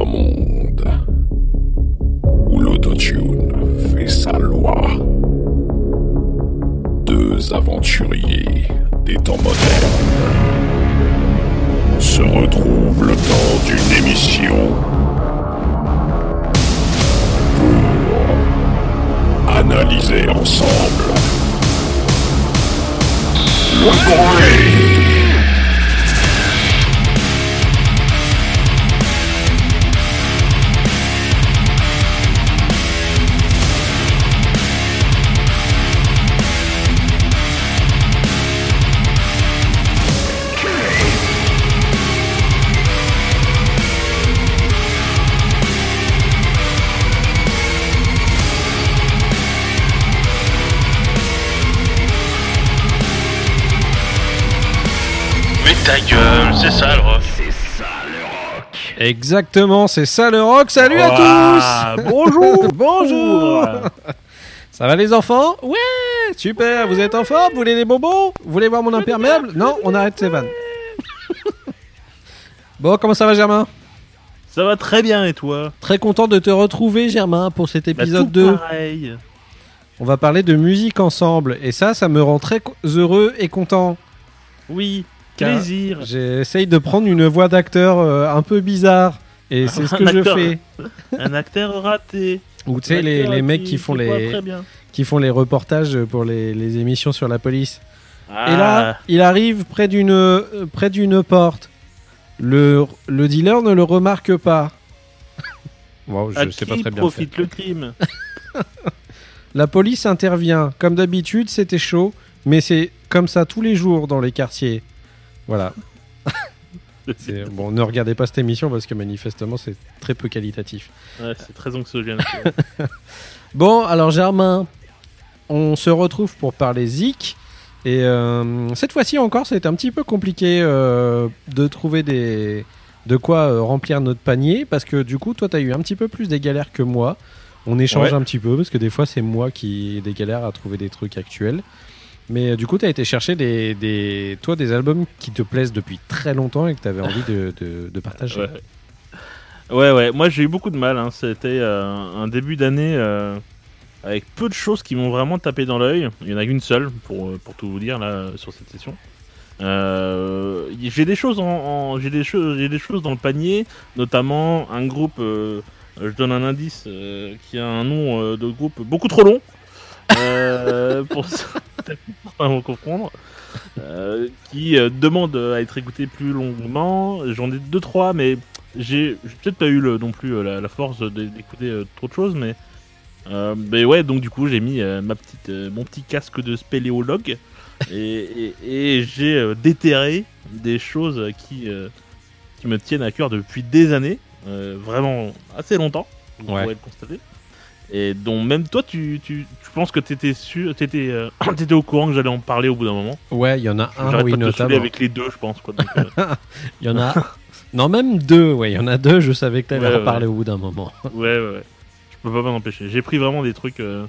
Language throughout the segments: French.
un monde où l'autotune fait sa loi. Deux aventuriers des temps modernes se retrouvent le temps d'une émission pour analyser ensemble le bruit. C'est ça le rock. Exactement, c'est ça le rock. Salut à Ouah, Bonjour. Bonjour. Ça va les enfants? Ouais Super. Vous êtes en forme? Vous voulez des bonbons Vous voulez voir mon imperméable? Non, on arrête ces vannes. bon, comment ça va Germain? Ça va très bien et toi? Très content de te retrouver Germain pour cet Bah, épisode tout 2. pareil. On va parler de musique ensemble et ça, ça me rend très heureux et content. Oui, plaisir. J'essaye de prendre une voix d'acteur euh, un peu bizarre et c'est ce que je acteur. fais. Un acteur raté. Ou tu sais, les, les mecs qui- qui font les, qui font les reportages pour les, les émissions sur la police. Ah, Et là, il arrive près d'une euh, près d'une porte. Le, le dealer ne le remarque pas. Wow, je à sais qui pas très bien. profite le crime? La police intervient. Comme d'habitude, c'était chaud, mais c'est comme ça tous les jours dans les quartiers. Voilà. Bon, ne regardez pas cette émission parce que manifestement, c'est très peu qualitatif. Ouais, c'est très anxiogène. Bon, alors Germain, on se retrouve pour parler Zik. Et euh, cette fois-ci encore, c'est un petit peu compliqué euh, de trouver des de quoi euh, remplir notre panier parce que du coup, toi, tu as eu un petit peu plus des galères que moi. On échange Ouais. un petit peu parce que des fois, c'est moi qui ai des galères à trouver des trucs actuels. Mais euh, du coup, tu as été chercher des, des, toi, des albums qui te plaisent depuis très longtemps et que tu avais envie de, partager. ouais. ouais. Moi, j'ai eu beaucoup de mal. hein. C'était euh, un début d'année euh, avec peu de choses qui m'ont vraiment tapé dans l'œil. Il y en a qu'une seule, pour, pour tout vous dire, là, sur cette session. J'ai des choses en, des choses des choses dans le panier notamment un groupe je donne un indice qui a un nom de groupe beaucoup trop long pour comprendre euh, qui euh, demande à être écouté plus longuement j'en ai deux trois mais j'ai peut-être pas eu le, non plus euh, la, la force d'écouter trop de choses mais mais ouais donc du coup j'ai mis ma petite mon petit casque de spéléologue et, et- et j'ai déterré des choses qui, qui me tiennent à cœur depuis des années, vraiment assez longtemps, vous Ouais. pourrez le constater. Et dont même toi, tu, tu, tu penses que t'étais sûr, t'étais, euh, t'étais au courant que j'allais en parler au bout d'un moment? Ouais, il y en a un, oui, pas notamment. avec les deux, je pense. Quoi, euh, Il y en a. non, même deux, ouais, il y en a deux, je savais que tu allais Ouais, en ouais. parler au bout d'un moment. ouais, ouais, ouais. Je peux pas m'en empêcher. J'ai pris vraiment des trucs euh,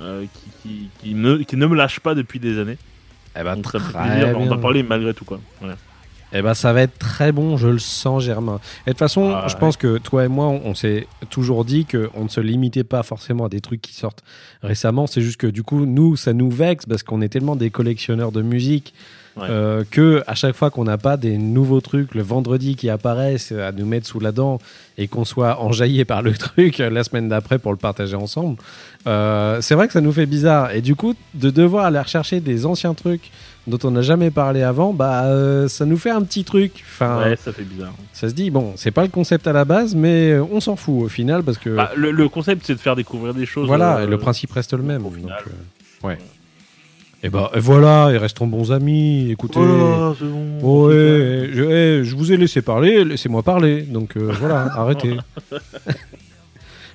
euh, qui, qui, qui ne, qui ne me lâchent pas depuis des années. Eh ben, Donc ça me fait très plaisir bien. d'en parler malgré tout. Quoi. Voilà. Eh ben, ça va être très bon, je le sens, Germain. Et de toute façon, Ah, je ouais. pense que toi et moi, on, on s'est toujours dit qu'on ne se limitait pas forcément à des trucs qui sortent récemment. C'est juste que du coup, nous, ça nous vexe parce qu'on est tellement des collectionneurs de musique Ouais. euh, que à chaque fois qu'on n'a pas des nouveaux trucs le vendredi qui apparaissent à nous mettre sous la dent et qu'on soit enjaillé par le truc euh, la semaine d'après pour le partager ensemble, euh, c'est vrai que ça nous fait bizarre. Et du coup, de devoir aller rechercher des anciens trucs dont on n'a jamais parlé avant, bah euh, ça nous fait un petit truc. Enfin, Ouais, ça fait bizarre. ça se dit bon, c'est pas le concept à la base, mais euh, on s'en fout au final parce que Bah, le, le concept, c'est de faire découvrir des choses. voilà, euh, et le principe reste le même. au donc, final. ouais. Et bah et voilà, et restons bons amis. Écoutez. Oh bon. Oh, je, eh, je vous ai laissé parler, laissez-moi parler. Donc euh, voilà, arrêtez.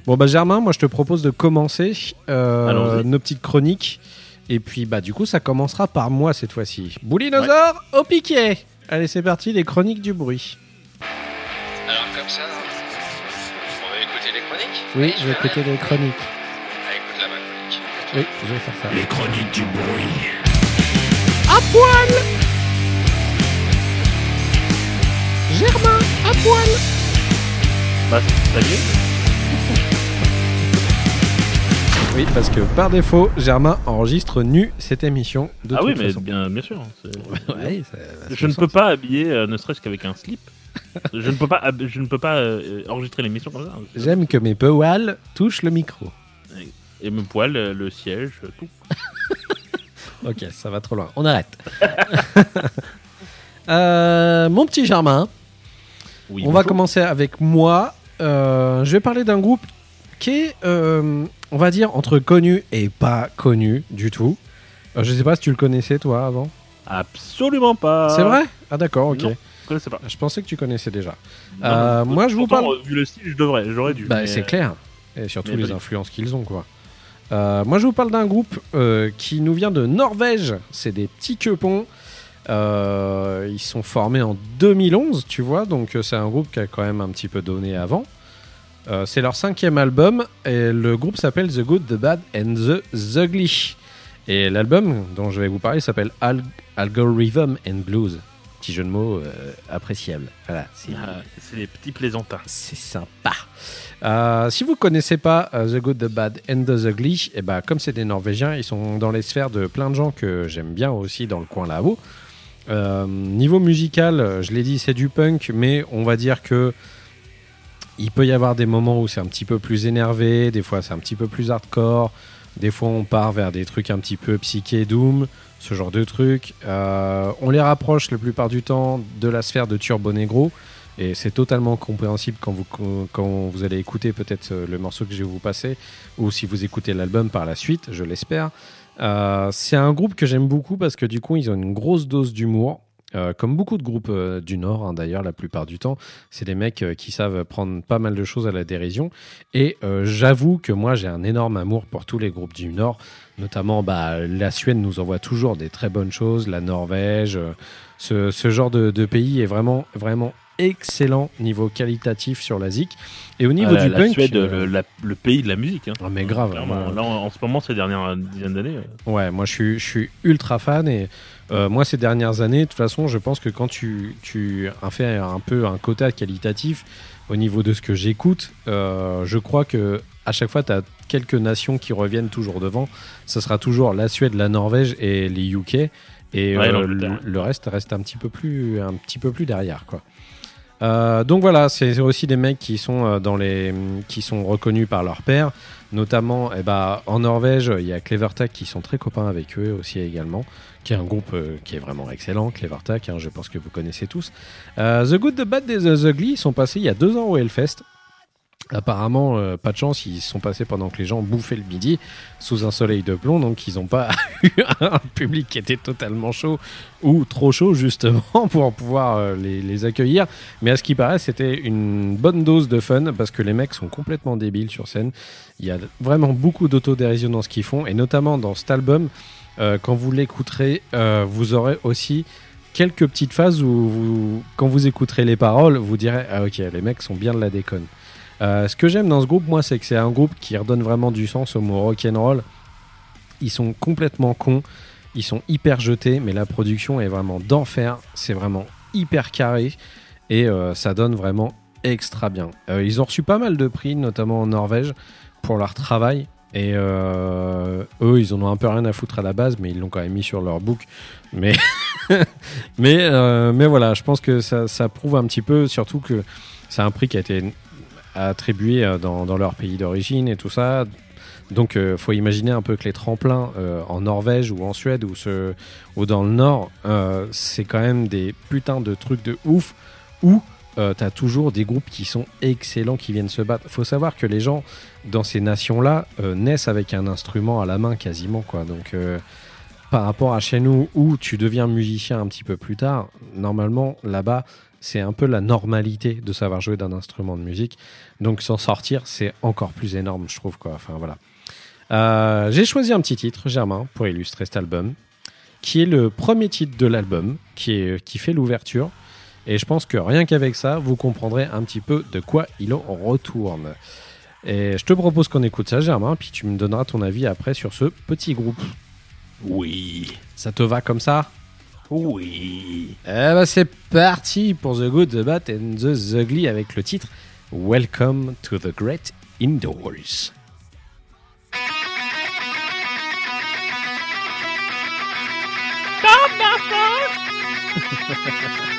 Bon bah Germain, moi je te propose de commencer euh, nos petites chroniques. Et puis bah du coup ça commencera par moi cette fois-ci. Boulinosaure au piquet Allez c'est parti, les chroniques du bruit. Alors comme ça, on va écouter les chroniques? Oui, je vais écouter les chroniques. Ah, écoute la ma chronique. Oui, je vais faire ça. Les chroniques du bruit. À poil Germain, à poil Bah, ça y est. Oui, parce que par défaut, Germain enregistre nu cette émission. De Ah oui, mais façon. bien, bien sûr. Ouais, Je ne peux pas habiller, euh, ne serait-ce qu'avec un slip. je ne peux pas, je ne peux pas euh, enregistrer l'émission comme ça. J'aime que mes poils touchent le micro. Et mes poils, euh, le siège, euh, tout. Ok, ça va trop loin. On arrête. Mon petit Germain, Oui, on va commencer avec moi. Je vais parler d'un groupe qui est, euh, on va dire, entre connu et pas connu du tout. Euh, je sais pas si tu le connaissais toi avant. Absolument pas. C'est vrai? Ah d'accord, ok. Non. Je connaissais pas. Je pensais que tu connaissais déjà. Non, Euh, moi, je vous parle- Vu le style, je devrais, j'aurais dû. Bah, mais, c'est clair. Et surtout mais les influences qu'ils ont, quoi. Euh, moi, je vous parle d'un groupe qui nous vient de Norvège. C'est des petits quepons. Ils sont formés en 2011, tu vois. Donc, c'est un groupe qui a quand même un petit peu donné avant. Euh, c'est leur cinquième album. Et le groupe s'appelle The Good, The Bad and The Ugly. Et l'album dont je vais vous parler s'appelle Al- Algorithm and Blues. Petit jeu de mots euh, appréciable. Voilà, c'est Ah, des petits plaisantins. c'est sympa. Euh, si vous connaissez pas The Good, The Bad and The Ugly, et ben, comme c'est des Norvégiens, ils sont dans les sphères de plein de gens que j'aime bien aussi dans le coin là-haut. Niveau musical, je l'ai dit, c'est du punk, mais on va dire que il peut y avoir des moments où c'est un petit peu plus énervé, des fois c'est un petit peu plus hardcore, des fois on part vers des trucs un petit peu psyché doom, ce genre de trucs. Euh, on les rapproche la plupart du temps de la sphère de Turbo Negro. Et c'est totalement compréhensible quand vous, quand vous allez écouter peut-être euh, le morceau que je vais vous passer, ou si vous écoutez l'album par la suite, je l'espère. Euh, c'est un groupe que j'aime beaucoup parce que du coup, ils ont une grosse dose d'humour. Euh, comme beaucoup de groupes euh, du Nord, hein, d'ailleurs, la plupart du temps, c'est des mecs euh, qui savent prendre pas mal de choses à la dérision. Et j'avoue que moi, j'ai un énorme amour pour tous les groupes du Nord. Notamment, bah, la Suède nous envoie toujours des très bonnes choses, la Norvège. ce, ce genre de, de pays est vraiment, vraiment excellent niveau qualitatif sur la ZIC. Et au niveau Ah, la, du la punk. Suède, euh, le, la- le pays de la musique. Hein. Ah, mais grave, moi- Là, en, en ce moment, ces dernières dizaines d'années. Ouais, moi je suis, je suis ultra fan et euh, moi ces dernières années, de toute façon, je pense que quand tu, tu as fait un peu un quota qualitatif au niveau de ce que j'écoute, euh, je crois que à chaque fois, tu as quelques nations qui reviennent toujours devant. Ce sera toujours la Suède, la Norvège et les UK. Et Ouais, euh, le, le reste reste un petit peu plus, un petit peu plus derrière, quoi. Euh, donc voilà, c'est aussi des mecs qui sont dans les, qui sont reconnus par leur père, notamment eh ben, en Norvège, il y a Clevertag qui sont très copains avec eux aussi également, qui est un groupe euh, qui est vraiment excellent, Clevertag, hein, je pense que vous connaissez tous. Euh, the Good, The Bad The Ugly sont passés il y a deux ans au Hellfest. Apparemment, euh, pas de chance, ils sont passés pendant que les gens bouffaient le midi sous un soleil de plomb, donc ils n'ont pas eu un public qui était totalement chaud ou trop chaud justement pour pouvoir les, les accueillir. Mais à ce qui paraît, c'était une bonne dose de fun parce que les mecs sont complètement débiles sur scène. Il y a vraiment beaucoup d'autodérision dans ce qu'ils font et notamment dans cet album, euh, quand vous l'écouterez, euh, vous aurez aussi quelques petites phases où quand vous écouterez les paroles, vous direz ah ok les mecs sont bien de la déconne. Euh, ce que j'aime dans ce groupe, moi, c'est que c'est un groupe qui redonne vraiment du sens au mot rock'n'roll. Ils sont complètement cons, ils sont hyper jetés, mais la production est vraiment d'enfer. C'est vraiment hyper carré et ça donne vraiment extra bien. Ils ont reçu pas mal de prix, notamment en Norvège, pour leur travail. Et euh, eux, ils en ont un peu rien à foutre à la base, mais ils l'ont quand même mis sur leur book. Mais, mais, euh, mais voilà, je pense que ça, prouve un petit peu, surtout que c'est un prix qui a été attribués euh, dans, leur pays d'origine et tout ça. Donc, euh, faut imaginer un peu que les tremplins en Norvège ou en Suède ou, ou dans le Nord, c'est quand même des putains de trucs de ouf où euh, t'as toujours des groupes qui sont excellents qui viennent se battre. Faut savoir que les gens dans ces nations-là euh, naissent avec un instrument à la main quasiment, quoi. Donc, euh, par rapport à chez nous où tu deviens musicien un petit peu plus tard, normalement là-bas c'est un peu la normalité de savoir jouer d'un instrument de musique. Donc s'en sortir, c'est encore plus énorme, je trouve. Quoi. Enfin, voilà. Euh, J'ai choisi un petit titre, Germain, pour illustrer cet album, qui est le premier titre de l'album, qui, qui fait l'ouverture. Et je pense que rien qu'avec ça, vous comprendrez un petit peu de quoi il en retourne. Et je te propose qu'on écoute ça, Germain, puis tu me donneras ton avis après sur ce petit groupe. Oui. Ça te va comme ça? Oui. Eh ben c'est parti pour The Good, The Bad and The Ugly avec le titre Welcome to the Great Indoors.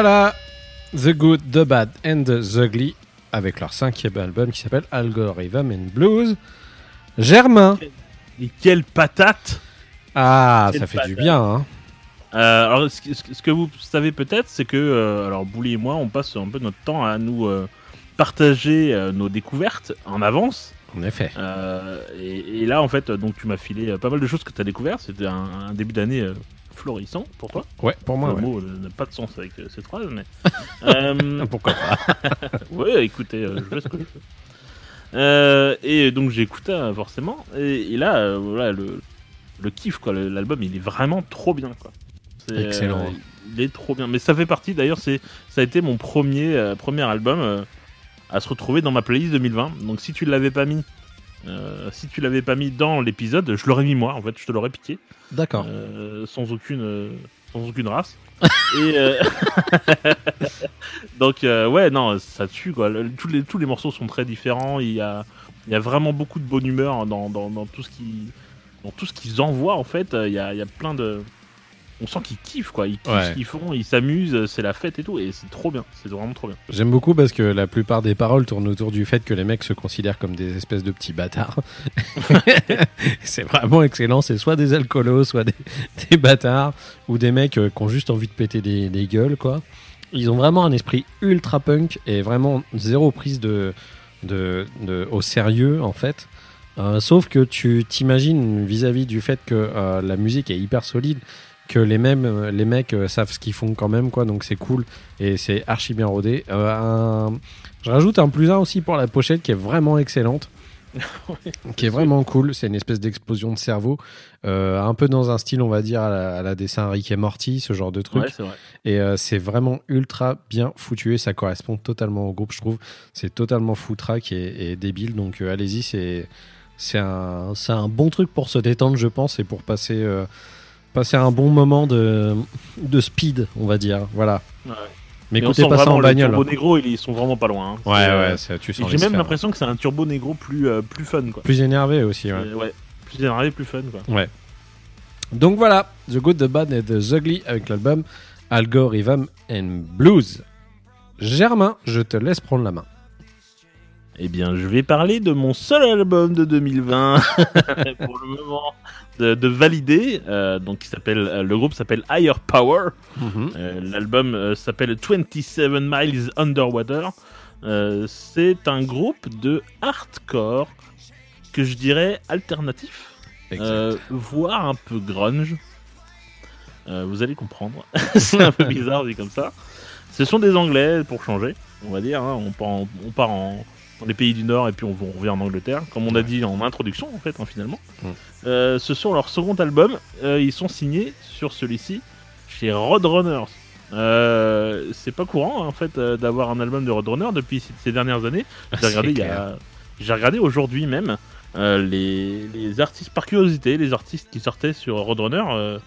voilà The Good, The Bad and The Ugly avec leur cinquième album qui s'appelle Algorithm and Blues. Germain Et quelle patate Ah, Quelle ça fait du bien, hein Euh, alors, ce, que- ce que- ce que vous savez peut-être, c'est que, euh, alors, Bouli et moi, on passe un peu notre temps à nous euh, partager nos découvertes en avance. En effet. Et, et là, en fait, donc, tu m'as filé pas mal de choses que tu as découvert. C'était un, un début d'année florissant pour toi. Ouais, pour moi, Le ouais. mot euh, n'a pas de sens avec euh, cette phrase, mais. Euh, Pourquoi pas ouais, écoutez, euh, je fais ce que je veux. Euh, et donc j'ai écouté forcément. Et, et là, euh, voilà, le, le kiff, quoi. L'album, il est vraiment trop bien, quoi. C'est, Excellent. euh, il est trop bien. Mais ça fait partie, d'ailleurs, c'est ça a été mon premier, euh, premier album euh, à se retrouver dans ma playlist 2020. Donc si tu l'avais pas mis, euh, si tu l'avais pas mis dans l'épisode, je l'aurais mis moi, en fait, je te l'aurais piqué, D'accord. euh, sans aucune, euh, sans aucune race. Et donc ouais, non, ça tue quoi. Le- tous les tous les morceaux sont très différents. Il y a, il y a vraiment beaucoup de bonne humeur dans, dans, dans tout ce qui, dans tout ce qu'ils envoient en fait. Il y a, il y a plein de on sent qu'ils kiffent quoi, ils kiffent Ouais. ce qu'ils font, ils s'amusent, c'est la fête et tout, et c'est trop bien, c'est vraiment trop bien. J'aime beaucoup parce que la plupart des paroles tournent autour du fait que les mecs se considèrent comme des espèces de petits bâtards. c'est vraiment excellent. C'est soit des alcoolos, soit des, des bâtards, ou des mecs euh, qui ont juste envie de péter des, des gueules, quoi. Ils ont vraiment un esprit ultra punk et vraiment zéro prise de, de, de- au sérieux, en fait. Euh, sauf que tu t'imagines vis-à-vis du fait que euh, la musique est hyper solide, que les mêmes euh, les mecs euh, savent ce qu'ils font quand même, quoi. Donc c'est cool et c'est archi bien rodé. Euh, un- Je rajoute un plus un aussi pour la pochette qui est vraiment excellente. qui est vraiment cool, c'est une espèce d'explosion de cerveau, Euh, un peu dans un style, on va dire, à la, à la dessin Rick et Morty, ce genre de truc. Ouais, c'est vrai. Et c'est vraiment ultra bien foutu et ça correspond totalement au groupe, je trouve. C'est totalement foutraque et, et débile, donc allez-y, c'est c'est un, un bon truc pour se détendre, je pense, et pour passer, passer un bon moment de, de speed, on va dire. Voilà. Ouais. Mais on écoutez pas ça en le bagnole. Turbo Negro, ils ils sont vraiment pas loin. hein. Ouais, euh, ouais, tu sens J'ai les même sphères. l'impression que c'est un Turbo Negro plus, euh, plus fun quoi. Plus énervé aussi, ouais. Euh, ouais. Plus énervé, plus fun quoi. Donc voilà, The Good, The Bad et The Ugly avec l'album Algorithm and Blues. Germain, je te laisse prendre la main. Eh bien, je vais parler de mon seul album de 2020 pour le moment de, de valider. euh, donc, qui s'appelle euh, le groupe s'appelle Higher Power. Euh, L'album s'appelle 27 Miles Underwater. Euh, c'est un groupe de hardcore que je dirais alternatif, voire un peu grunge. Vous allez comprendre. c'est un peu bizarre dit comme ça. Ce sont des Anglais pour changer, on va dire. hein. On part, en, on part en- dans les pays du Nord et puis on, on revient en Angleterre, comme on a dit en introduction en fait, hein, finalement. Mm. Euh, ce sont leur second album. Euh, ils sont signés sur celui-ci chez Roadrunners. Euh, c'est pas courant en fait d'avoir un album de Roadrunner depuis ces- dernières années. J'ai regardé, il y a- j'ai regardé aujourd'hui même les, les artistes par curiosité, les artistes qui sortaient sur Roadrunner.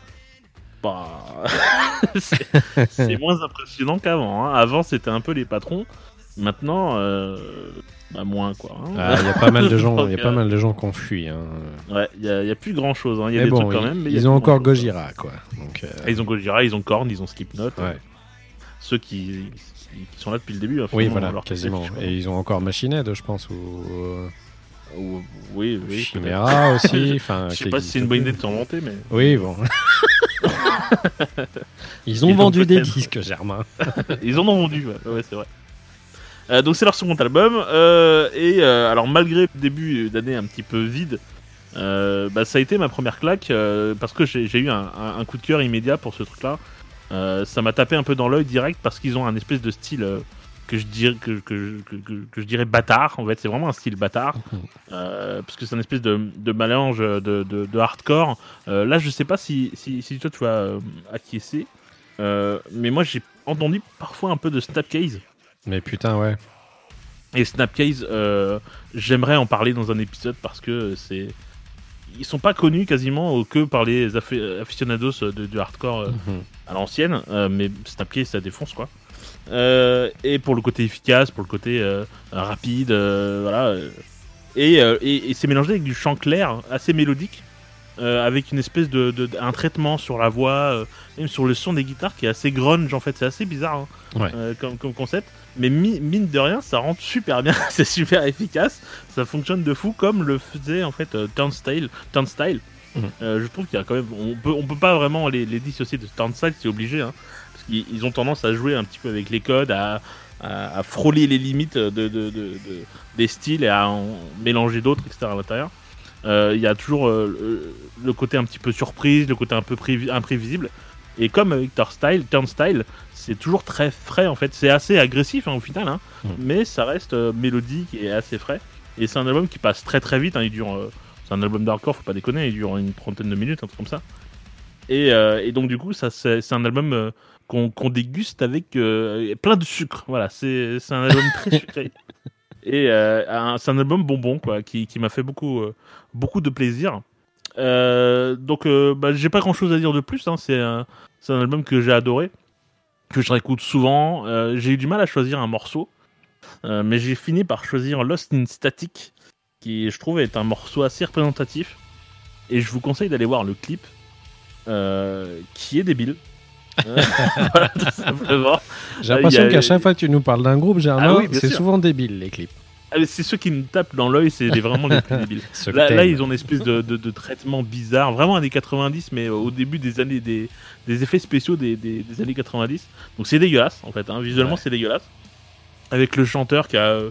bah, c'est c'est moins impressionnant qu'avant. hein. Avant c'était un peu les patrons. Maintenant, euh, bah moins quoi. hein. Ah, Il y a pas mal de gens, il y a pas mal de gens qui ont fui. hein. Ouais, il y, y a plus grand chose. Il y a Mais des bon, trucs quand ils, même. mais il y a ils ont encore. Gojira, quoi. Donc, euh, Ah, Ils ont Gojira, ils ont Korn, ils ont Slipknot. Ouais. Ceux qui, sont là depuis le début. hein, oui, voilà, quasiment. Et ils ont encore Machine Head, je pense, ou Ou- oui, oui. Chimera aussi. Enfin, Je sais pas si c'est une bonne idée de s'en vanter, mais Oui, bon. ils ont Ils ont vendu des disques, Germain. ils en ont vendu, ouais, ouais, c'est vrai. Euh, donc c'est leur second album euh, et euh, alors malgré le début d'année un petit peu vide, bah, ça a été ma première claque parce que j'ai eu un, coup de cœur immédiat pour ce truc-là. Ça m'a tapé un peu dans l'œil direct parce qu'ils ont un espèce de style que je dirais que, que, que, que- que je dirais bâtard. En fait, c'est vraiment un style bâtard euh, parce que c'est un espèce de, de mélange de, de, de hardcore. Là, je sais pas si, si, si toi tu vas acquiescer, mais moi j'ai entendu parfois un peu de Snapcase. Mais putain, ouais. Et Snapcase, euh, j'aimerais en parler dans un épisode parce que c'est. Ils sont pas connus quasiment euh, que par les aficionados de, du hardcore euh, Mhm. à l'ancienne, euh, mais Snapcase ça défonce quoi. Euh, et pour le côté efficace, pour le côté euh, rapide, euh, voilà. euh, Et, euh, et, et c'est mélangé avec du chant clair, assez mélodique, euh, avec une espèce de, de- un traitement sur la voix, euh, même sur le son des guitares qui est assez grunge en fait, c'est assez bizarre hein, Ouais. euh, comme, comme concept. Mais mi- mine de rien, ça rentre super bien, c'est super efficace, ça fonctionne de fou comme le faisait en fait Turnstile. Turnstile. Mhm. Je trouve qu'il y a quand même, on peut, on peut pas vraiment les, les dissocier de Turnstile, c'est obligé, hein, parce qu'ils ils ont tendance à jouer un petit peu avec les codes, à, à, à frôler les limites de, de- de- de- des styles et à en mélanger d'autres, etc. à l'intérieur. Euh, Il y a toujours euh, le, côté un petit peu surprise, le côté un peu prévi- imprévisible. Et comme avec Turnstile, Turnstile c'est toujours très frais en fait. C'est assez agressif hein, au final, hein, Mm. mais ça reste euh, mélodique et assez frais. Et c'est un album qui passe très très vite. hein, il dure, euh, c'est un album d'hardcore, faut pas déconner. Il dure une trentaine de minutes, un truc comme ça. Et, euh, et donc du coup, ça c'est un album qu'on déguste avec plein de sucre. Voilà, c'est c'est un album très sucré. Et euh, c'est un album bonbon, quoi, qui, m'a fait beaucoup, euh, de plaisir. Euh, donc, bah, j'ai pas grand chose à dire de plus. Hein. C'est un, album que j'ai adoré, que je réécoute souvent. J'ai eu du mal à choisir un morceau, mais j'ai fini par choisir Lost in Static, qui je trouve est un morceau assez représentatif. Et je vous conseille d'aller voir le clip, qui est débile. Voilà, tout simplement. J'ai l'impression a- qu'à chaque fois que tu nous parles d'un groupe, Germain, Ah oui, c'est souvent débile les clips. Ah, C'est ceux qui me tapent dans l'œil, c'est vraiment les plus débiles. Là, ils ont une espèce de, de, de traitement bizarre, vraiment années 90, mais au début des années des, des effets spéciaux des, des, des années 90. Donc c'est dégueulasse en fait, hein. visuellement Ouais. c'est dégueulasse. Avec le chanteur qui a euh,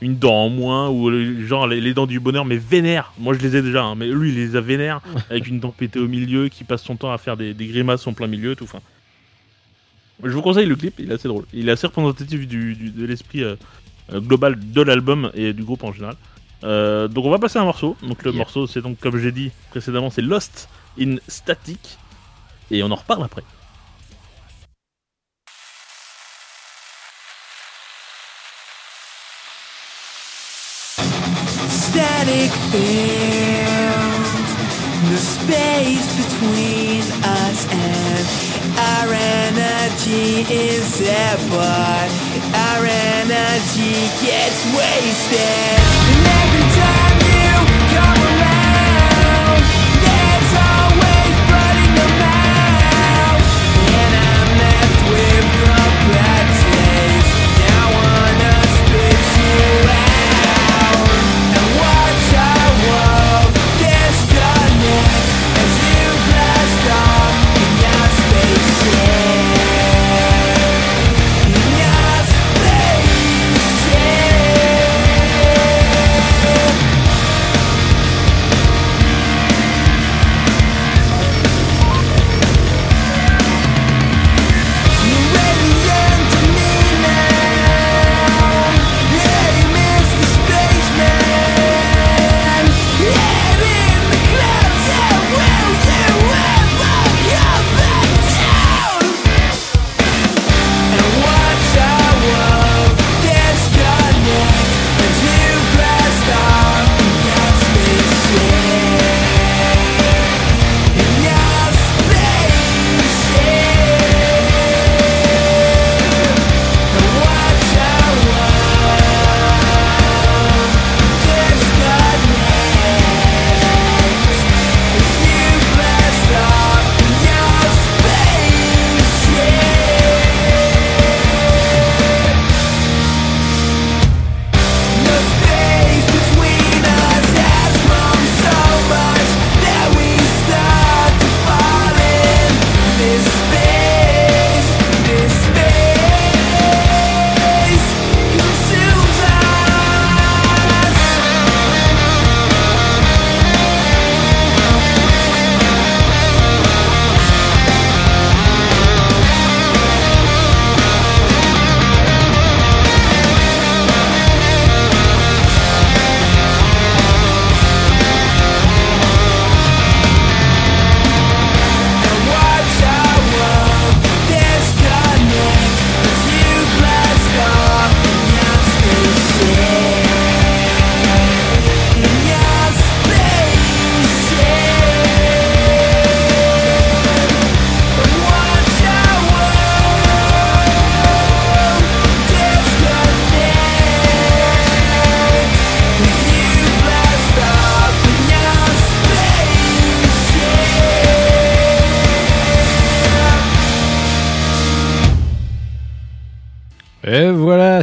une dent en moins ou genre les, les dents du bonheur mais vénère. Moi je les ai déjà, hein, mais lui il les a vénère avec une dent pétée au milieu, qui passe son temps à faire des, des grimaces en plein milieu, tout. Enfin, je vous conseille le clip, il est assez drôle. Il est assez représentatif du, du- de l'esprit euh, euh, global de l'album et du groupe en général. Euh, donc on va passer à un morceau. Donc le Yeah. morceau c'est donc comme j'ai dit précédemment c'est Lost in Static et on en reparle après. static fields, the space between us and our energy is but our energy gets wasted.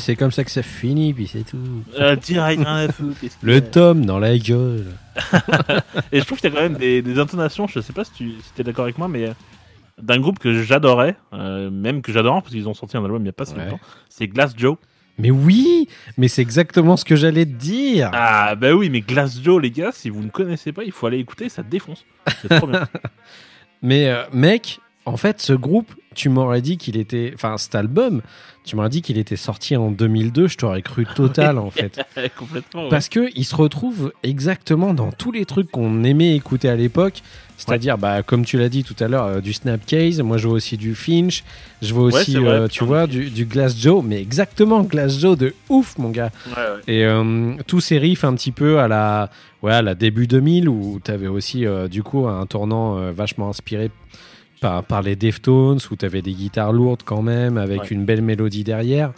C'est comme ça que ça finit, puis c'est tout. Euh, direct, rien à foutre, qu'est-ce qu'il y Le tome dans la gueule. Et je trouve qu'il y a quand même des, des intonations, je sais pas si tu es d'accord avec moi, mais euh, d'un groupe que j'adorais, euh, même que j'adore parce qu'ils ont sorti un album il y a pas si Ouais. longtemps, c'est Glass Joe. Mais oui, mais c'est exactement ce que j'allais te dire. Ah bah oui, mais Glass Joe, les gars, si vous ne connaissez pas, il faut aller écouter, ça défonce. C'est trop bien. Mais euh, mec, en fait, ce groupe, tu m'aurais dit qu'il était. Enfin, cet album, tu m'aurais dit qu'il était sorti en 2002, je t'aurais cru total en fait. Complètement. ouais. Parce que il se retrouve exactement dans tous les trucs qu'on aimait écouter à l'époque. C'est-à-dire, bah, comme tu l'as dit tout à l'heure, euh, du Snapcase. Moi, je vois aussi du Finch. Je vois Ouais, aussi, euh, tu vois, du Glass Joe. Mais exactement, Glass Joe de ouf, mon gars. Et euh, tous ces riffs un petit peu à la, ouais, à la début 2000 où tu avais aussi euh, du coup un tournant vachement inspiré par, par les Deftones où tu avais des guitares lourdes quand même avec Ouais. une belle mélodie derrière.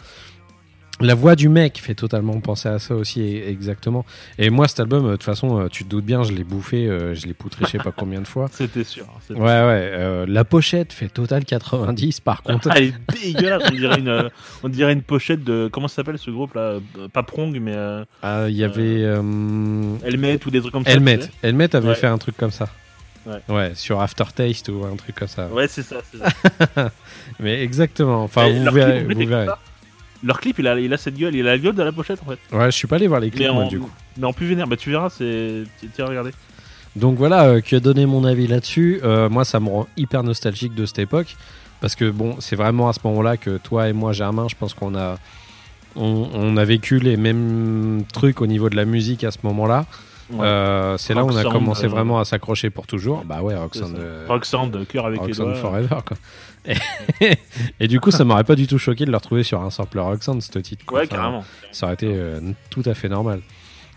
La voix du mec fait totalement penser à ça aussi e- exactement. Et moi cet album, euh, de toute façon, euh, tu te doutes bien, je l'ai bouffé, euh, je l'ai poutré je sais pas combien de fois. C'était sûr. c'était Ouais ouais, euh, la pochette fait total 90 par contre. Ah, elle est dégueulasse, on dirait une, euh, on dirait une pochette de. Comment ça s'appelle ce groupe là Euh, Pas Prong, mais euh, Ah, Il y avait Helmet ou des trucs comme ça. Helmet. Helmet avait Ouais. fait un truc comme ça. Ouais. sur Aftertaste ou un truc comme ça. Ouais, c'est ça. ça. Mais exactement. Enfin, vous leur verrez. clip, Vous verrez. Leur clip, il a, il a cette gueule, il a la gueule de la pochette en fait. Ouais, je suis pas allé voir les clips, moi, en, du coup. mais en plus vénère, bah tu verras, c'est. Tiens, regardez. Donc voilà, euh, qui a donné mon avis là-dessus. Euh, moi, ça me rend hyper nostalgique de cette époque. Parce que bon, c'est vraiment à ce moment-là que toi et moi, Germain, je pense qu'on a, on, on a vécu les mêmes trucs au niveau de la musique à ce moment-là. Ouais. Euh, c'est là où on a commencé euh, vraiment à s'accrocher pour toujours. Bah ouais, Roxanne. euh, Roxanne, cœur avec Roxanne les doigts. Forever, quoi. Et, et du coup, ça m'aurait pas du tout choqué de le retrouver sur un sampler Roxanne, ce titre. quoi. Ouais, Enfin, carrément. Ça aurait été euh, tout à fait normal.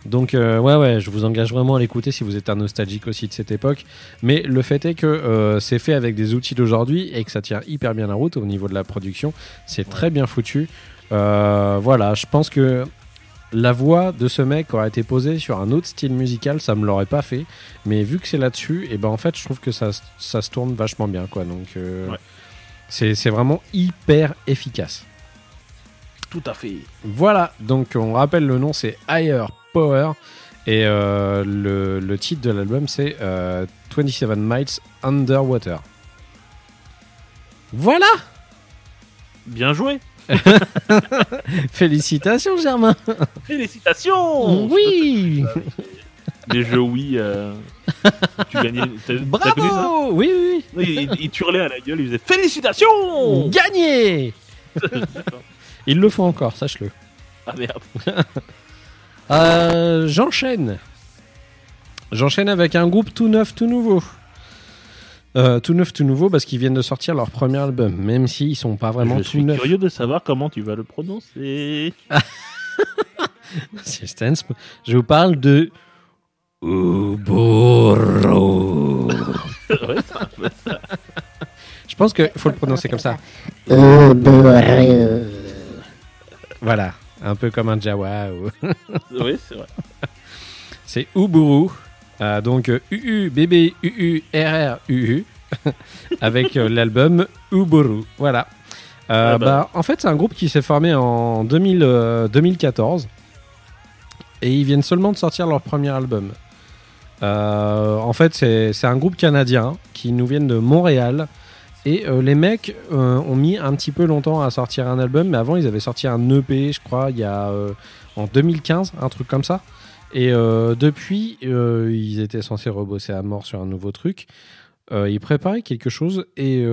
Donc euh, ouais ouais, je vous engage vraiment à l'écouter si vous êtes un nostalgique aussi de cette époque. Mais le fait est que euh, c'est fait avec des outils d'aujourd'hui et que ça tient hyper bien la route au niveau de la production. C'est très bien foutu. Euh, voilà, je pense que la voix de ce mec aurait été posée sur un autre style musical, ça me l'aurait pas fait. Mais vu que c'est là-dessus, et ben en fait, je trouve que ça, se- ça se tourne vachement bien quoi. Donc euh, Ouais. c'est c'est vraiment hyper efficace. Tout à fait. Voilà, donc on rappelle le nom, c'est Higher Power. Et euh, le, le titre de l'album, c'est euh, 27 Miles Underwater. Voilà Bien joué. Félicitations, Germain Félicitations. Oui Les jeux oui. euh, tu gagnais. T'as t'as connu ça Bravo Oui, oui, Non, il, hurlait à la gueule, il faisait félicitations. oui Gagné Ils le font encore, sache-le. Ah merde. Euh, J'enchaîne. J'enchaîne avec un groupe tout neuf, tout nouveau. Euh, tout neuf, tout nouveau, parce qu'ils viennent de sortir leur premier album, même s'ils sont pas vraiment Je tout suis neufs. curieux de savoir comment tu vas le prononcer. Je vous parle de Uburu. ouais, c'est un peu ça. Je pense qu'il faut le prononcer comme ça. Voilà, un peu comme un Jawa. ou- Oui, c'est vrai. C'est Uburu. Euh, donc UU, BB, UU, RR, UU. avec euh, l'album Uburu. Voilà. Euh, Ah bah. bah, en fait, c'est un groupe qui s'est formé en 2000, euh, 2014. Et ils viennent seulement de sortir leur premier album. En fait, c'est un groupe canadien qui nous viennent de Montréal. Et les mecs ont mis un petit peu longtemps à sortir un album, mais avant ils avaient sorti un EP, je crois, il y a en 2015, un truc comme ça. Et euh, depuis, euh, ils étaient censés rebosser à mort sur un nouveau truc. Euh, ils préparaient quelque chose et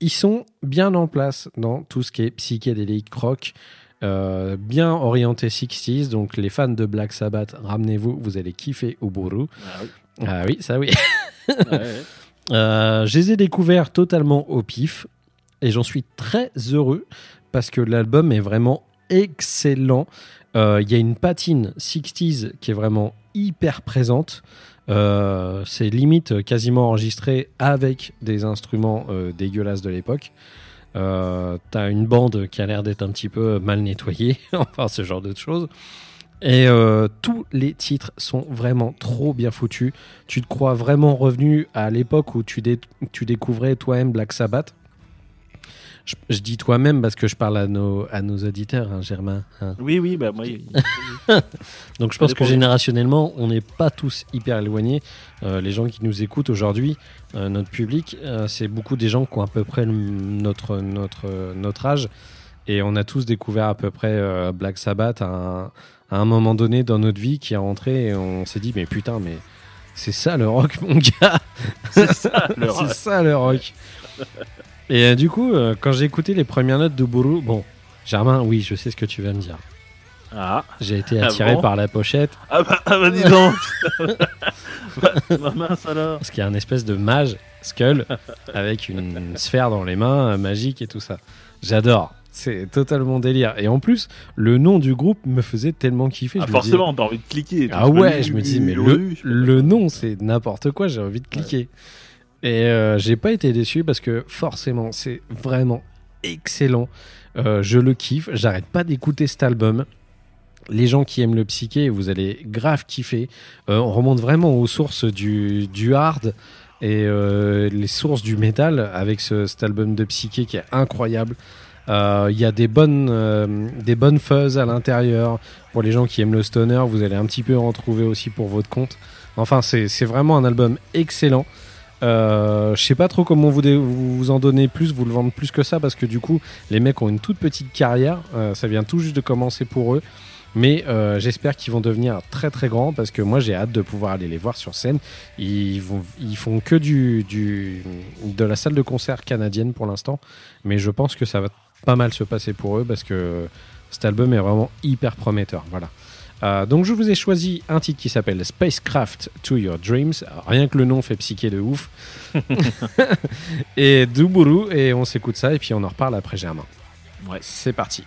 ils sont bien en place dans tout ce qui est psychédélique rock, bien orienté 60s. Donc les fans de Black Sabbath, ramenez-vous, vous allez kiffer Uburu. Ah oui. Ah oui, ça oui. Ouais. Euh, je les ai découverts totalement au pif et j'en suis très heureux parce que l'album est vraiment excellent. Euh, Il y a une patine 60s qui est vraiment hyper présente. Euh, c'est limite quasiment enregistré avec des instruments euh, dégueulasses de l'époque. Euh, T'as une bande qui a l'air d'être un petit peu mal nettoyée, enfin ce genre de choses. Et euh, tous les titres sont vraiment trop bien foutus. Tu te crois vraiment revenu à l'époque où tu découvrais toi-même Black Sabbath? Je, je dis toi-même parce que je parle à nos, à nos auditeurs, hein, Germain. hein. Oui, oui, bah moi. Donc je pense que générationnellement, on n'est pas tous hyper éloignés. Euh, les gens qui nous écoutent aujourd'hui, euh, notre public, euh, c'est beaucoup des gens qui ont à peu près le- notre, notre, notre âge. Et on a tous découvert à peu près Black Sabbath à un, à un moment donné dans notre vie qui est rentré et on s'est dit, mais putain, mais c'est ça le rock, mon gars C'est ça, le C'est ça le rock Et euh, du coup, euh, quand j'ai écouté les premières notes d'Uburu, bon, Germain, oui, je sais ce que tu vas me dire. Ah, J'ai été Ah attiré bon par la pochette ah bah, ah bah dis donc Bah, bah, mince alors parce qu'il y a un espèce de mage, Skull, avec une sphère dans les mains, euh, magique et tout ça. J'adore. C'est totalement délire. Et en plus, le nom du groupe me faisait tellement kiffer. ah, je me disais- Forcément, t'as envie de cliquer. Ah ouais, je me dis, mais le, le nom, c'est n'importe quoi, j'ai envie de cliquer. Et euh, j'ai pas été déçu parce que forcément, c'est vraiment excellent. Euh, je le kiffe, j'arrête pas d'écouter cet album. Les gens qui aiment le psyché, vous allez grave kiffer. Euh, on remonte vraiment aux sources du, du hard et les sources du métal avec ce, cet album de psyché qui est incroyable. Il y a des bonnes, des bonnes fuzz à l'intérieur. Pour les gens qui aiment le stoner, vous allez un petit peu en trouver aussi pour votre compte. Enfin, c'est vraiment un album excellent. Euh, je sais pas trop comment vous, en donnez plus, vous le vendez plus que ça, parce que du coup, les mecs ont une toute petite carrière. Euh, ça vient tout juste de commencer pour eux. Mais euh, j'espère qu'ils vont devenir très très grands parce que moi j'ai hâte de pouvoir aller les voir sur scène. Ils, font que du, du, de la salle de concert canadienne pour l'instant. Mais je pense que ça va pas mal se passer pour eux parce que cet album est vraiment hyper prometteur. Voilà. Euh, donc je vous ai choisi un titre qui s'appelle Spacecraft to Your Dreams. Alors, rien que le nom fait psyché de ouf. et Duburu et on s'écoute ça et puis on en reparle après Germain. Ouais. C'est parti.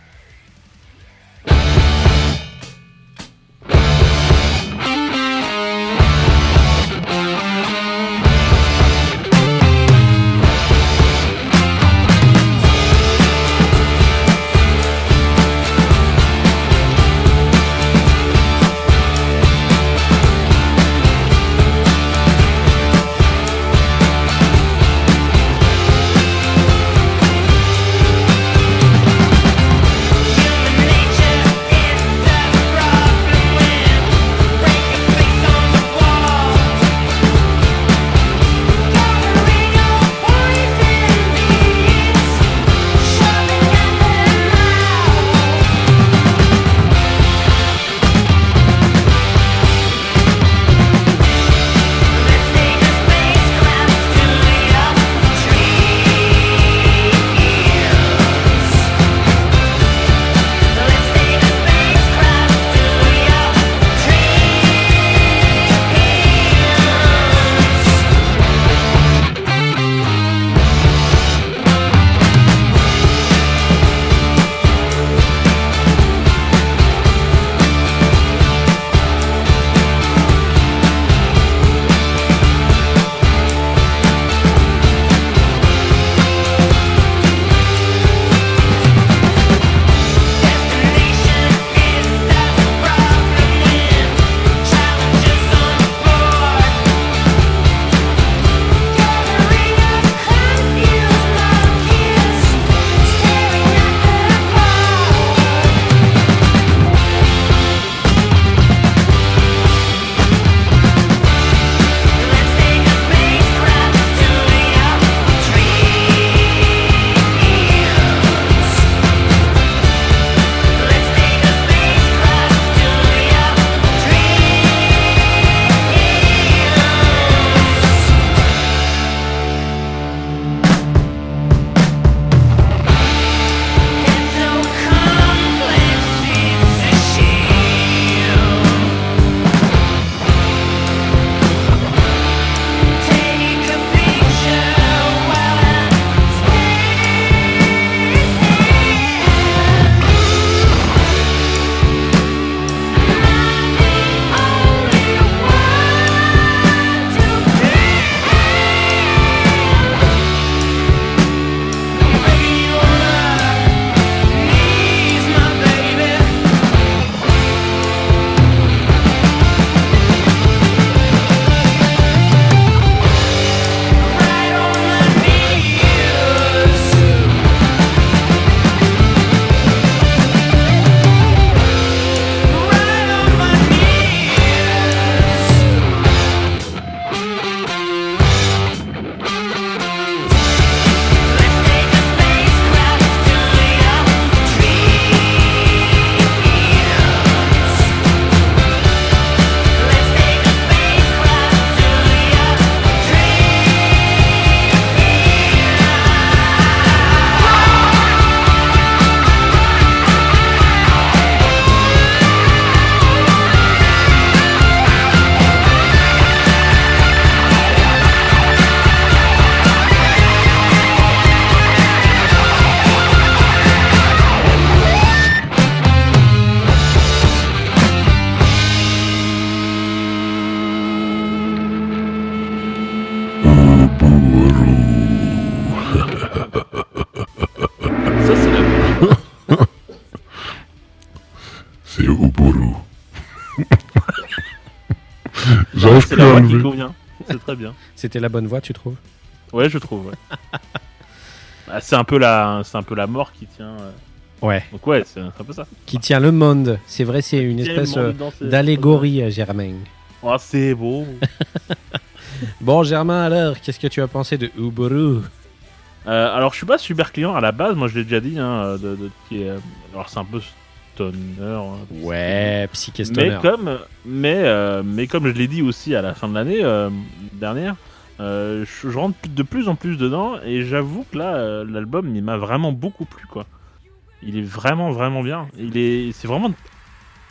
Voix Oui. qui convient. C'est très bien. C'était la bonne voix, tu trouves? Ouais, je trouve. Ouais. Bah, c'est un peu la, c'est un peu la mort qui tient. euh, Ouais. Donc ouais, c'est un peu ça. Qui tient le monde. C'est vrai, c'est une espèce euh, d'allégorie, euh, Germain. Oh, c'est beau. Bon, Germain, alors, qu'est-ce que tu as pensé de Uburu Euh, alors, je suis pas super client à la base. Moi, je l'ai déjà dit. Hein, de, de- qui est, euh, alors, c'est un peu stoner. hein, Ouais, Psyché Mais comme, mais, euh, mais comme je l'ai dit aussi à la fin de l'année euh, dernière, euh, je, je rentre de plus en plus dedans et j'avoue que là, l'album, il m'a vraiment beaucoup plu, quoi. Il est vraiment, vraiment bien. Il est, c'est vraiment,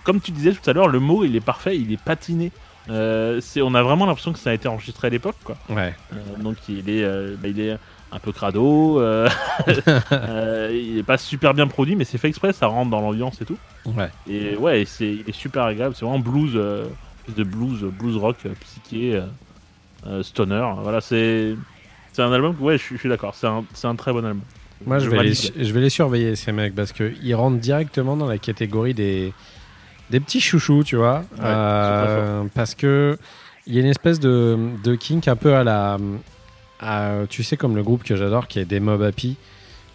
comme tu disais tout à l'heure, le mot, il est parfait, il est patiné. Euh, c'est, on a vraiment l'impression que ça a été enregistré à l'époque, quoi. Ouais. Euh, donc il est, euh, bah, il est un peu crado, euh, euh, il est pas super bien produit, mais c'est fait exprès, ça rentre dans l'ambiance et tout. Ouais. Et ouais, c'est, il est super agréable. C'est vraiment blues, euh, de blues, blues rock, psyché, stoner. Voilà, c'est, c'est un album. que- Ouais, je suis, je suis d'accord. C'est un, c'est un très bon album. Moi, je vais, les, valide. je vais les surveiller, ces mecs, parce qu'ils rentrent directement dans la catégorie des, des petits chouchous, tu vois. Ouais, parce que il y a une espèce de, de kink un peu à la. À- tu sais, comme le groupe que j'adore, qui est des Mob Happy,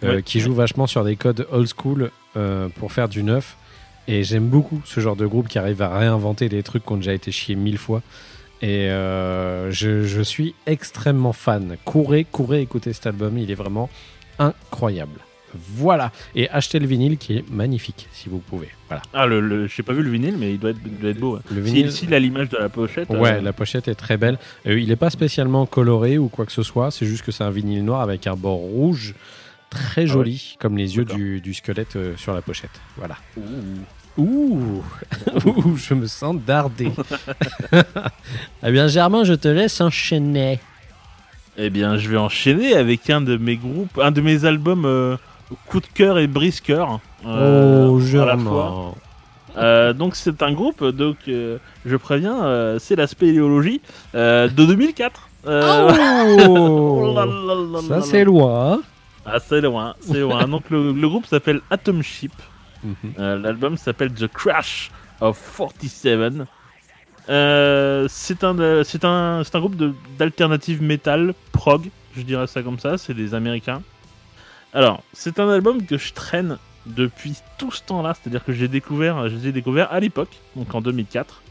euh, Ouais. qui joue vachement sur des codes old school euh, pour faire du neuf. Et j'aime beaucoup ce genre de groupe qui arrive à réinventer des trucs qui ont déjà été chiés mille fois. Et euh, je, je suis extrêmement fan. Courez, courez écouter cet album, il est vraiment incroyable. Voilà. Et achetez le vinyle qui est magnifique, si vous pouvez. Voilà. Ah, le, le- j'ai pas vu le vinyle, mais il doit être, il doit être beau. ouais. Le vinyle. S'il a l'image de la pochette. Ouais, euh, la pochette est très belle. Euh, il n'est pas spécialement coloré ou quoi que ce soit, c'est juste que c'est un vinyle noir avec un bord rouge très joli, comme les yeux du, du squelette euh, sur la pochette. Voilà. ouh. Ouh, Ouh je me sens dardé. eh bien, Germain, je te laisse enchaîner. Eh bien, je vais enchaîner avec un de mes groupes, un de mes albums coup de cœur et brise-cœur. euh, oh, à la fois. Euh, donc c'est un groupe, donc euh, je préviens, euh, c'est la spéléologie de 2004. Euh, oh là Ça, c'est loin. hein. Ah c'est loin, c'est loin. donc le, le groupe s'appelle Atom Ship. Mhm. L'album s'appelle The Crash of 47. Euh, c'est un, c'est un, c'est un groupe d'alternative metal prog, je dirais ça comme ça. C'est des Américains. Alors, c'est un album que je traîne depuis tout ce temps-là. C'est-à-dire que j'ai découvert, je les ai découvert à l'époque, donc en 2004.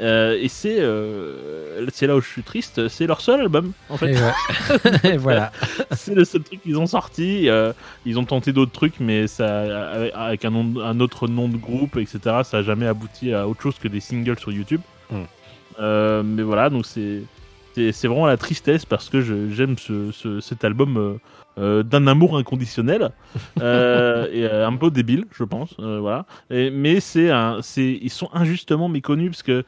Euh, et c'est, euh, c'est là où je suis triste. C'est leur seul album, en fait. Et, ouais. Et voilà. c'est le seul truc qu'ils ont sorti. euh, ils ont tenté d'autres trucs, mais ça, avec- un, nom, un autre nom de groupe, etc., ça n'a jamais abouti à autre chose que des singles sur YouTube. Mm. Euh, mais voilà, donc c'est, c'est, c'est vraiment la tristesse parce que j'aime ce, ce- cet album euh, d'un amour inconditionnel euh, et euh, un peu débile, je pense. voilà. Et- mais c'est ils sont injustement méconnus parce que,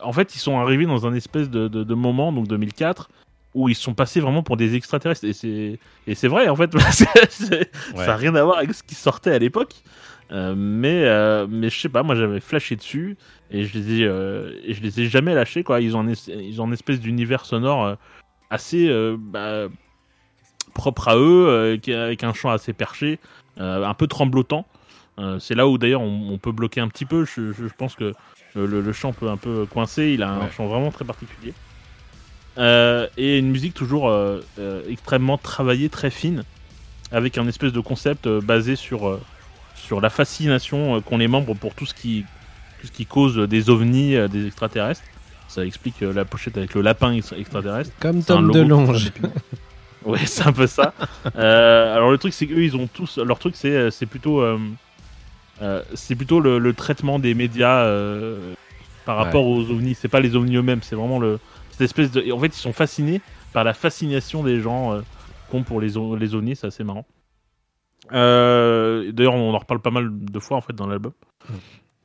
en fait, ils sont arrivés dans un espèce de, de, de moment, donc 2004, où ils sont passés vraiment pour des extraterrestres. Et c'est, et c'est vrai, en fait. Ça n'a rien à voir avec ce qui sortait à l'époque. Mais, mais je sais pas, moi j'avais flashé dessus et je les ai, et je les ai jamais lâchés. Quoi. Ils, ont un, ils ont une espèce d'univers sonore assez bah, propre à eux, euh, avec un chant assez perché, euh, un peu tremblotant. Euh, c'est là où d'ailleurs on, on peut bloquer un petit peu. Je, je- je pense que le, chant peut un peu coincer. Il a un Ouais. chant vraiment très particulier. Et une musique toujours extrêmement travaillée, très fine, avec un espèce de concept basé sur, sur la fascination qu'ont les membres pour tout ce qui, tout ce qui cause des ovnis, des extraterrestres. Ça explique la pochette avec le lapin extra- extraterrestre. Comme Tom DeLonge. Ouais, c'est un peu ça. Euh, alors le truc, c'est qu'eux, ils ont tous leur truc, c'est euh, c'est plutôt euh, c'est plutôt le, le traitement des médias par Ouais. rapport aux ovnis. C'est pas les ovnis eux-mêmes, c'est vraiment le cette espèce de. et En fait, ils sont fascinés par la fascination des gens qu'ont pour les les ovnis. C'est assez marrant. D'ailleurs, on en reparle pas mal de fois en fait dans l'album.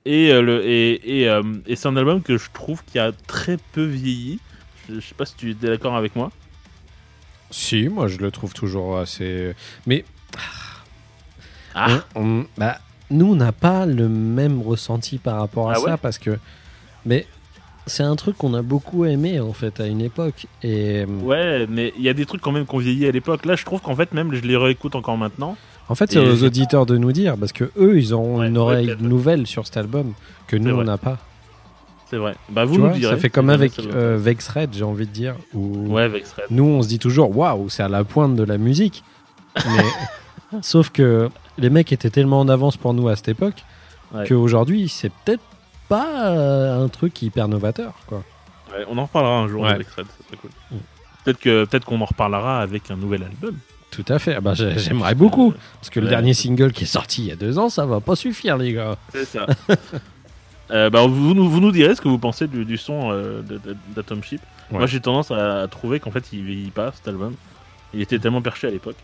Et, euh, le, et, et, euh, et c'est un album que je trouve qui a très peu vieilli. Je, je sais pas si tu es d'accord avec moi. Si, moi je le trouve toujours assez. Mais Ah. on- on- bah, nous, on n'a pas le même ressenti par rapport à Ah ça ouais parce que. Mais c'est un truc qu'on a beaucoup aimé en fait à une époque. Et Ouais, mais il y a des trucs quand même qu'on vieillit à l'époque. Là, je trouve qu'en fait, même je les réécoute encore maintenant. en fait, c'est aux auditeurs de nous dire parce que eux, ils ont Ouais, une oreille nouvelle sur cet album que nous, on n'a pas. C'est vrai. Bah, vous Tu nous vois, direz. ça fait comme avec euh, Vexred, j'ai envie de dire. Où Ouais, avec Red. Nous, on se dit toujours, waouh, c'est à la pointe de la musique. Mais sauf que les mecs étaient tellement en avance pour nous à cette époque Ouais. qu'aujourd'hui, c'est peut-être pas euh, un truc hyper novateur, quoi. Ouais, on en reparlera un jour Ouais. avec Red, cool. Mm. Peut-être que peut-être qu'on en reparlera avec un nouvel album. Tout à fait. Ah bah, j'ai- j'aimerais beaucoup. Parce que le dernier single qui est sorti il y a deux ans, ça va pas suffire, les gars. C'est ça. Euh, bah, vous, nous, vous nous direz ce que vous pensez du, du son euh, d'Atom Ship. Ouais. Moi j'ai tendance à, trouver qu'en fait il vieillit pas cet album. Il était tellement perché à l'époque.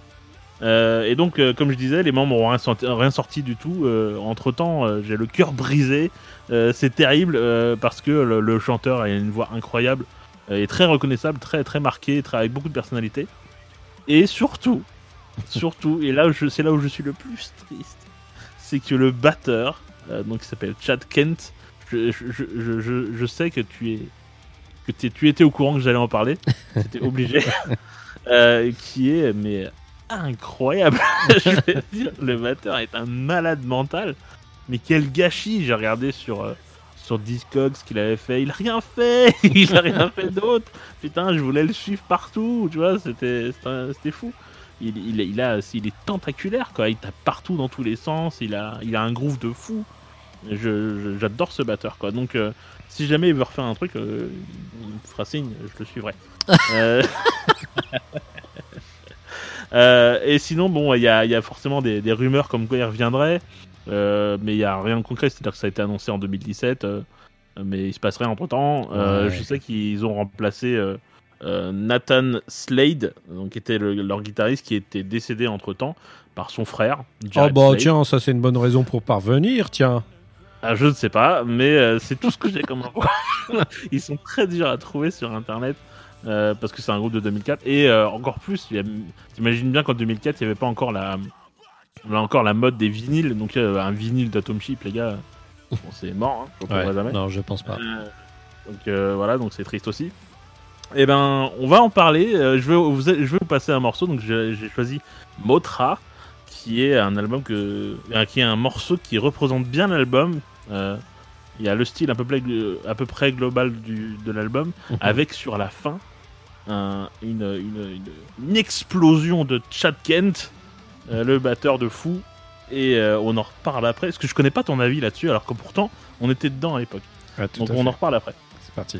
Euh, et donc, euh, comme je disais, les membres ont rien sorti, rien sorti du tout. entre temps, j'ai le cœur brisé. C'est terrible parce que le, le chanteur a une voix incroyable et très reconnaissable, très très marqué, très, avec beaucoup de personnalité. Et surtout, surtout, et là c'est là où je suis le plus triste, c'est que le batteur, donc qui s'appelle Chad Kent, je, je, je, je- je- je sais que tu es que tu étais au courant que j'allais en parler, c'était obligé, Euh, qui est mais incroyable. je vais dire, le batteur est un malade mental, mais quel gâchis. J'ai regardé sur euh, sur Discogs ce qu'il avait fait, il a rien fait, il a rien fait d'autre. Putain, je voulais le suivre partout, tu vois, c'était fou. Il, il, il a, il est tentaculaire, quoi. Il tape partout dans tous les sens. Il a, il a un groove de fou. J'adore ce batteur, quoi. Donc, euh, si jamais il veut refaire un truc, euh, il me fera signe, je le suivrai. Euh, et sinon, bon, il y a, y a forcément des, des rumeurs comme quoi il reviendrait, mais il n'y a rien de concret. C'est-à-dire que ça a été annoncé en 2017, euh, mais il se passe rien entre temps. Ouais. Je sais qu'ils ont remplacé Nathan Slade, donc, qui était le- leur guitariste, qui était décédé entre temps par son frère. Oh bah Slade. tiens, ça c'est une bonne raison pour parvenir, tiens. Ah, je ne sais pas, mais euh, c'est tout ce que j'ai comme info. Ils sont très durs à trouver sur internet euh, parce que c'est un groupe de 2004 et euh, encore plus. T'imagines bien qu'en 2004 il n'y avait pas encore la, là encore la mode des vinyles, donc euh, un vinyle d'Atom Chip, les gars, bon, c'est mort, hein, jamais. Non, je pense pas. Euh, donc euh, voilà, donc c'est triste aussi. Et ben, on va en parler. Euh, je, vais vous, je vais vous passer un morceau. Donc j'ai choisi Motra, qui est un album que, euh, qui est un morceau qui représente bien l'album. Euh, il y a le style à peu près, à peu près global du, de l'album, Mhm. avec sur la fin un- une, une- une- une explosion de Chad Kent, euh, le batteur de fou. Et euh, on en reparle après, parce que je connais pas ton avis là-dessus, alors que pourtant on était dedans à l'époque. Ouais, Donc on fait. en reparle après. C'est parti.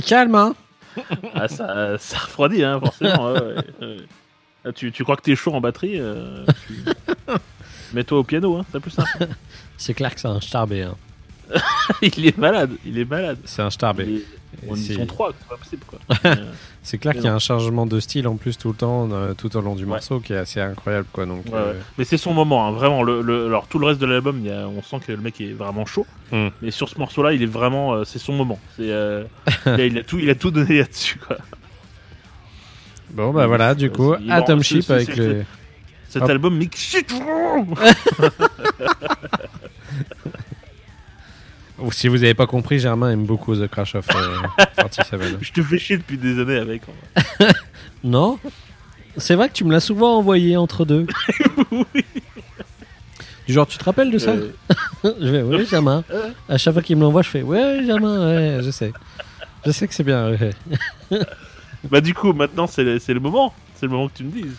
Ça calme, hein Ah, ça, ça refroidit, hein, forcément. ouais, ouais, ouais. Ah, tu, tu crois que t'es chaud en batterie euh, tu- Mets-toi au piano, hein, c'est plus simple. C'est clair que c'est un starbé. Hein. il est malade, il est malade. C'est un starbé. Est- On y sont trois, c'est pas possible quoi. C'est clair qu'il y a un changement de style en plus tout le temps, euh, tout au long du morceau, qui est assez incroyable, quoi. Donc, Ouais, euh, ouais. Mais c'est son moment, hein, vraiment. Le, le- alors tout le reste de l'album, on sent que le mec est vraiment chaud. Hmm. Mais sur ce morceau-là, il est vraiment, euh, c'est son moment. Il, a, il a tout, il a tout donné là-dessus. Quoi. Bon, bah voilà, du coup, Atom c'est- Ship c'est- avec les. Cet Hop. album mix si vous n'avez pas compris, Germain aime beaucoup The Crash of euh, 47. Je te fais chier depuis des années avec. Non C'est vrai que tu me l'as souvent envoyé entre deux. Du genre, tu te rappelles de ça Euh, Je vais, oui, Germain. Ouais. À chaque fois qu'il me l'envoie, je fais, ouais, Germain, ouais, je sais. Je sais que c'est bien. ouais. bah du coup, maintenant c'est le, c'est le moment. C'est le moment que tu me dises.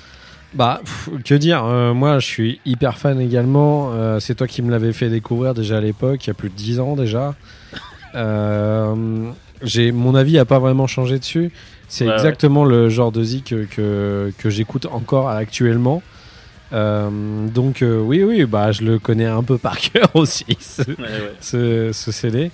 Bah, pff, que dire euh, Moi, je suis hyper fan également. Euh, c'est toi qui me l'avais fait découvrir déjà à l'époque, il y a plus de 10 ans déjà. Euh, j'ai mon avis a pas vraiment changé dessus. C'est Ouais, ouais. exactement le genre de zik que, que, que j'écoute encore actuellement. Donc oui, oui, bah je le connais un peu par cœur aussi, ce, Ouais, ce, ce CD.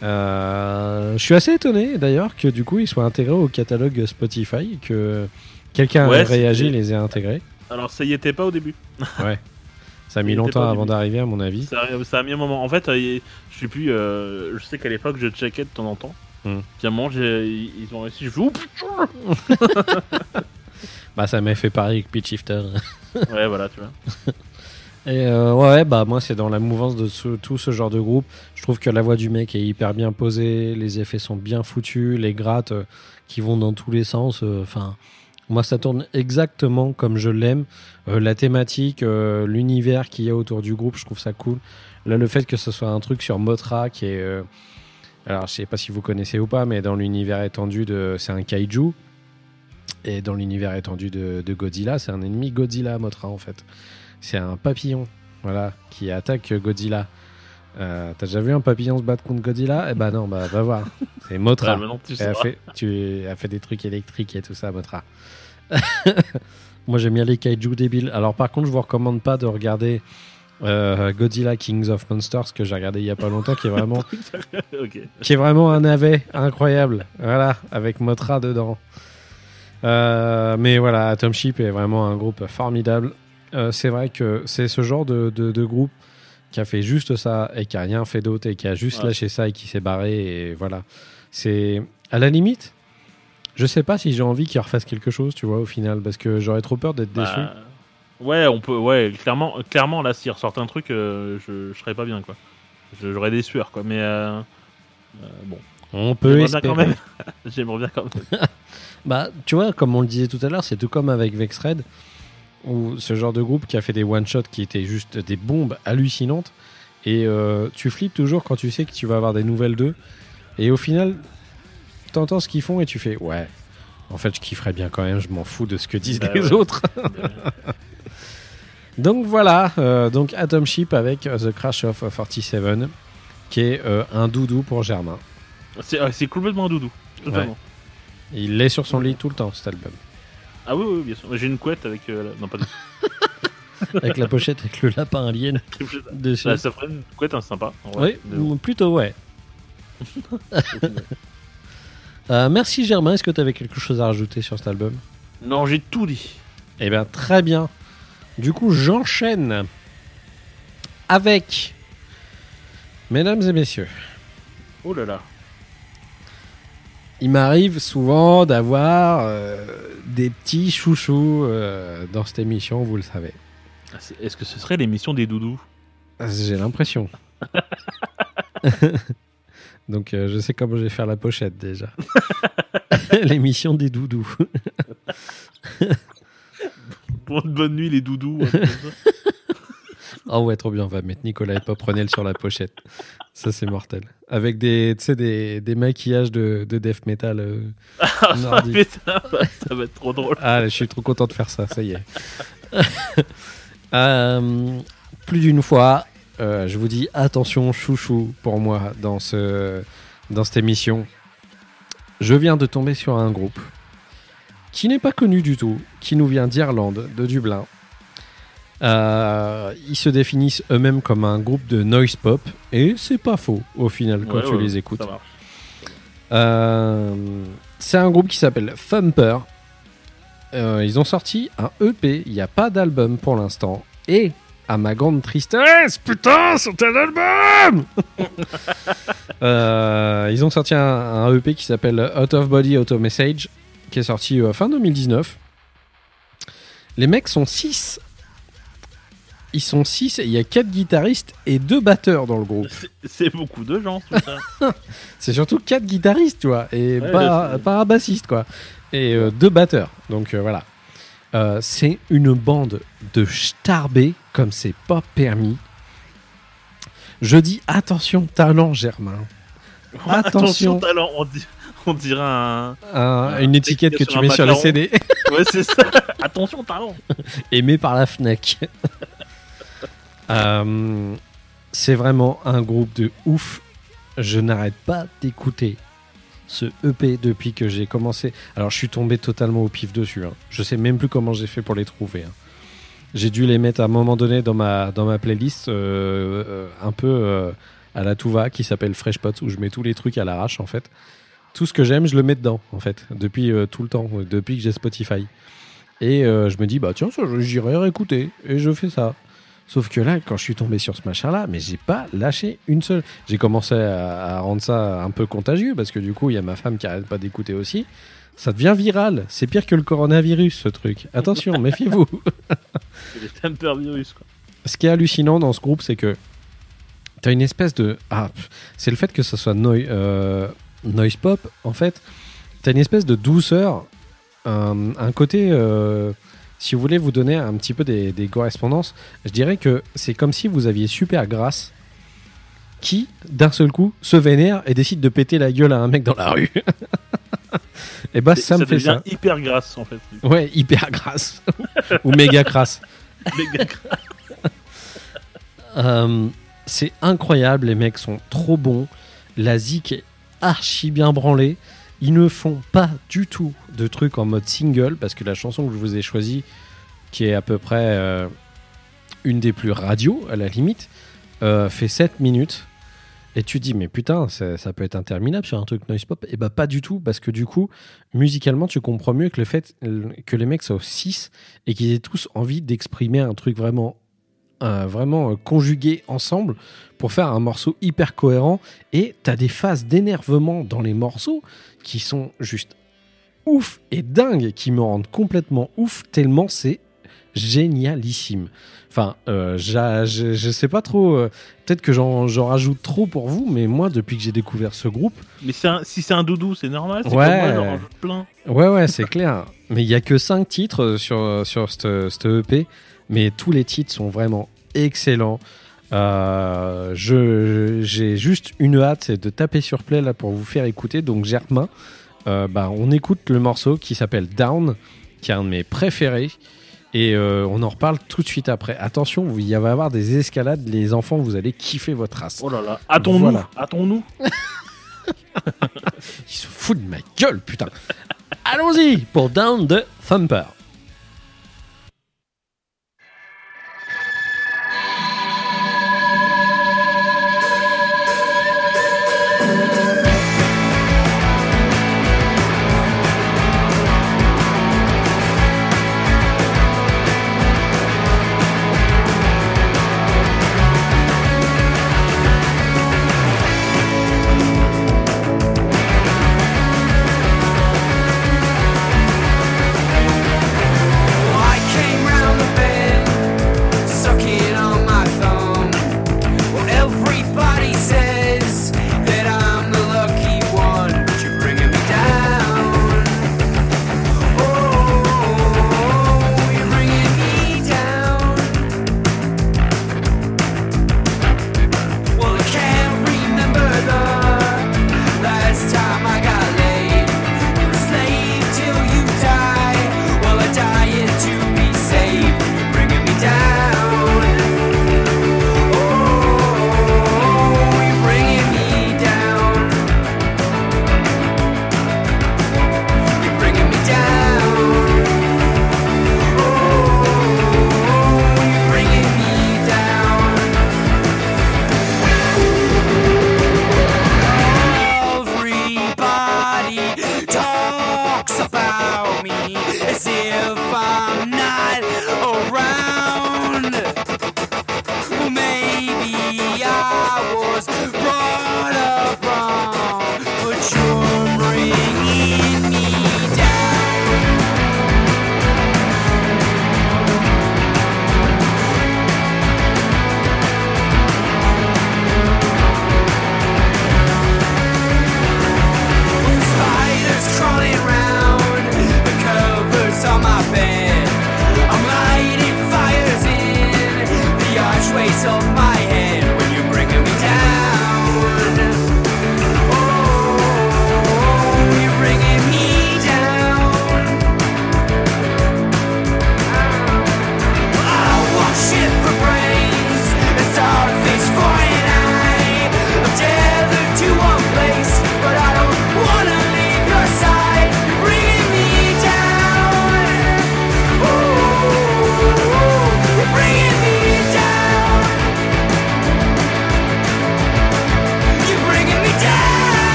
Je suis assez étonné d'ailleurs que du coup il soit intégré au catalogue Spotify, que quelqu'un Ouais, ait réagi, les ait intégrés. Alors ça y était pas au début. Ça a mis longtemps avant d'arriver, à mon avis. Ça, a- ça a mis un moment. En fait, euh, je sais plus. euh, je sais qu'à l'époque, je checkais de temps en temps. Hmm. Puis à un moment, ils ont réussi. Je fais, oh putain Bah, ça m'a fait pareil avec Pitch Shifter. Ouais, voilà, tu vois. Et euh, ouais, bah, moi, c'est dans la mouvance de ce- tout ce genre de groupe. Je trouve que la voix du mec est hyper bien posée, les effets sont bien foutus, les grattes euh, qui vont dans tous les sens. euh, Enfin, moi, ça tourne exactement comme je l'aime. Euh, la thématique, euh, l'univers qu'il y a autour du groupe, je trouve ça cool. Là, le fait que ce soit un truc sur Motra qui est. euh, alors, je sais pas si vous connaissez ou pas, mais dans l'univers étendu de. C'est un kaiju. Et dans l'univers étendu de, de Godzilla, c'est un ennemi Godzilla, Motra, en fait. C'est un papillon, voilà, qui attaque Godzilla. Euh, T'as déjà vu un papillon se battre contre Godzilla? Eh ben non, bah va voir. C'est Motra. Maintenant, tu Elle a, sauras. fait, tu as fait des trucs électriques et tout ça, Motra. Moi, j'aime bien les kaiju débiles. Alors, par contre, je vous recommande pas de regarder euh, Godzilla Kings of Monsters que j'ai regardé il y a pas longtemps, qui est vraiment, qui est vraiment un navet incroyable. Voilà, avec Motra dedans. Euh, mais voilà, Atom Ship est vraiment un groupe formidable. Euh, c'est vrai que c'est ce genre de, de- de groupe qui a fait juste ça et qui a rien fait d'autre et qui a juste Ouais. lâché ça et qui s'est barré et voilà. C'est à la limite. Je sais pas si j'ai envie qu'ils refassent quelque chose, tu vois, au final, parce que j'aurais trop peur d'être déçu. Bah, ouais, on peut. Ouais, clairement, clairement là, s'ils ressortent un truc, euh, je, je serais pas bien, quoi. J'aurais des sueurs, quoi. Mais euh, euh, bon. On peut J'aimerais bien espérer. quand même. J'aimerais bien quand même. Bah, tu vois, comme on le disait tout à l'heure, c'est tout comme avec Vexred, ou ce genre de groupe qui a fait des one-shots qui étaient juste des bombes hallucinantes. Et euh, tu flippes toujours quand tu sais que tu vas avoir des nouvelles d'eux. Et au final, t'entends ce qu'ils font et tu fais ouais. En fait, je kifferais bien quand même, je m'en fous de ce que disent Bah les ouais. autres. Donc voilà, euh, donc Atom Ship avec euh, The Crash of 47, qui est euh, un doudou pour Germain. C'est complètement doudou. Totalement. Il est sur son lit tout le temps, cet album. Ah oui, oui, bien sûr. J'ai une couette avec. euh, la- Non, pas de. Avec la pochette avec le lapin alien dessus. Bah, ça ferait une couette hein, sympa. Oui, plutôt ouais. Euh, merci Germain, est-ce que tu avais quelque chose à rajouter sur cet album? Non, j'ai tout dit. Eh bien, très bien. Du coup, j'enchaîne avec, mesdames et messieurs, Oh là là. il m'arrive souvent d'avoir euh, des petits chouchous euh, dans cette émission, vous le savez. Ah, Est-ce que ce serait l'émission des doudous? J'ai l'impression. Donc, euh, je sais comment je vais faire la pochette déjà. L'émission des doudous. Bonne nuit, les doudous. comme ça. Oh ouais, trop bien. On va mettre Nicolas et Pop Renel sur la pochette. Ça, c'est mortel. Avec des, tu sais, des, des maquillages de, de death metal. euh, Ah, putain, ça va être trop drôle. Ah, je suis trop content de faire ça. Ça y est. Euh, plus d'une fois, euh, je vous dis attention, chouchou, pour moi, dans, ce, dans cette émission. Je viens de tomber sur un groupe qui n'est pas connu du tout, qui nous vient d'Irlande, de Dublin. Euh, ils se définissent eux-mêmes comme un groupe de noise pop, et c'est pas faux au final quand Ouais, tu ouais, les écoutes. Euh, c'est un groupe qui s'appelle Thumper. Euh, ils ont sorti un EP, il n'y a pas d'album pour l'instant. Et, à ma grande tristesse, putain, c'est un album Euh, Ils ont sorti un, un EP qui s'appelle Out of Body Auto Message, qui est sorti euh, fin 2019. Les mecs sont 6. Ils sont 6 et il y a 4 guitaristes et 2 batteurs dans le groupe. C'est- beaucoup de gens, tout ça. C'est surtout quatre guitaristes, tu vois, et Ouais, pas, pas un bassiste, quoi. Et euh, deux batteurs. Donc euh, voilà. Euh, c'est une bande de starbés comme c'est pas permis. Je dis attention, talent, Germain. Attention. talent, on, dit- on dirait un. Un- une étiquette que tu mets sur les. CD, Ouais, c'est ça. Attention, talent. aimé par la Fnac. Euh, c'est vraiment un groupe de ouf. Je n'arrête pas d'écouter ce EP depuis que j'ai commencé. Alors, je suis tombé totalement au pif dessus. hein. Je sais même plus comment j'ai fait pour les trouver. hein. J'ai dû les mettre à un moment donné dans ma, dans ma playlist euh, euh, un peu euh, à la Touva qui s'appelle Fresh Pot où je mets tous les trucs à l'arrache en fait. Tout ce que j'aime, je le mets dedans en fait depuis tout le temps, depuis que j'ai Spotify. Et je me dis bah tiens j'irai réécouter et je fais ça. Sauf que là, quand je suis tombé sur ce machin-là, mais j'ai pas lâché une seule. J'ai commencé à, à rendre ça un peu contagieux parce que du coup, il y a ma femme qui arrête pas d'écouter aussi. Ça devient viral. C'est pire que le coronavirus, ce truc. Attention, méfiez-vous. C'est temper virus, quoi. Ce qui est hallucinant dans ce groupe, c'est que tu as une espèce de. Ah, c'est le fait que ça soit noi- euh, noise pop, en fait. Tu as une espèce de douceur, un, un côté. euh, si vous voulez vous donner un petit peu des, des correspondances, je dirais que c'est comme si vous aviez super grasse qui, d'un seul coup, se vénère et décide de péter la gueule à un mec dans la rue. et bah, ça, me fait ça. hyper grasse, en fait. Ouais, hyper grasse. Ou méga crasse. Méga grasse. Euh, c'est incroyable, les mecs sont trop bons. La zik est archi bien branlée. Ils ne font pas du tout de trucs en mode single parce que la chanson que je vous ai choisie, qui est à peu près euh, une des plus radio à la limite, euh, fait 7 minutes. Et tu dis, mais putain, ça, peut être interminable sur un truc noise pop. Et bah, pas du tout, parce que du coup, musicalement, tu comprends mieux que le fait que les mecs soient 6 et qu'ils aient tous envie d'exprimer un truc vraiment euh, vraiment euh, conjugués ensemble pour faire un morceau hyper cohérent. Et t'as des phases d'énervement dans les morceaux qui sont juste ouf et dingues, qui me rendent complètement ouf, tellement c'est génialissime. Enfin, euh, je, sais pas trop, euh, peut-être que j'en rajoute trop pour vous, mais moi, depuis que j'ai découvert ce groupe, Mais un- si c'est un doudou, c'est normal. C'est Ouais. moi, rajoute plein. Ouais, ouais, c'est clair. Mais il y a que 5 titres sur, sur cette, cette EP, mais tous les titres sont vraiment excellents. Euh, je, j'ai juste une hâte, c'est de taper sur play là pour vous faire écouter. Donc, Germain, euh, bah, on écoute le morceau qui s'appelle Down, qui est un de mes préférés. Et euh, on en reparle tout de suite après. Attention, il va y avoir des escalades. Les enfants, vous allez kiffer votre race. Oh là là, hâtons-nous, Voilà. hâtons-nous. Ils se foutent de ma gueule, putain. Allons-y pour Down the Thumper.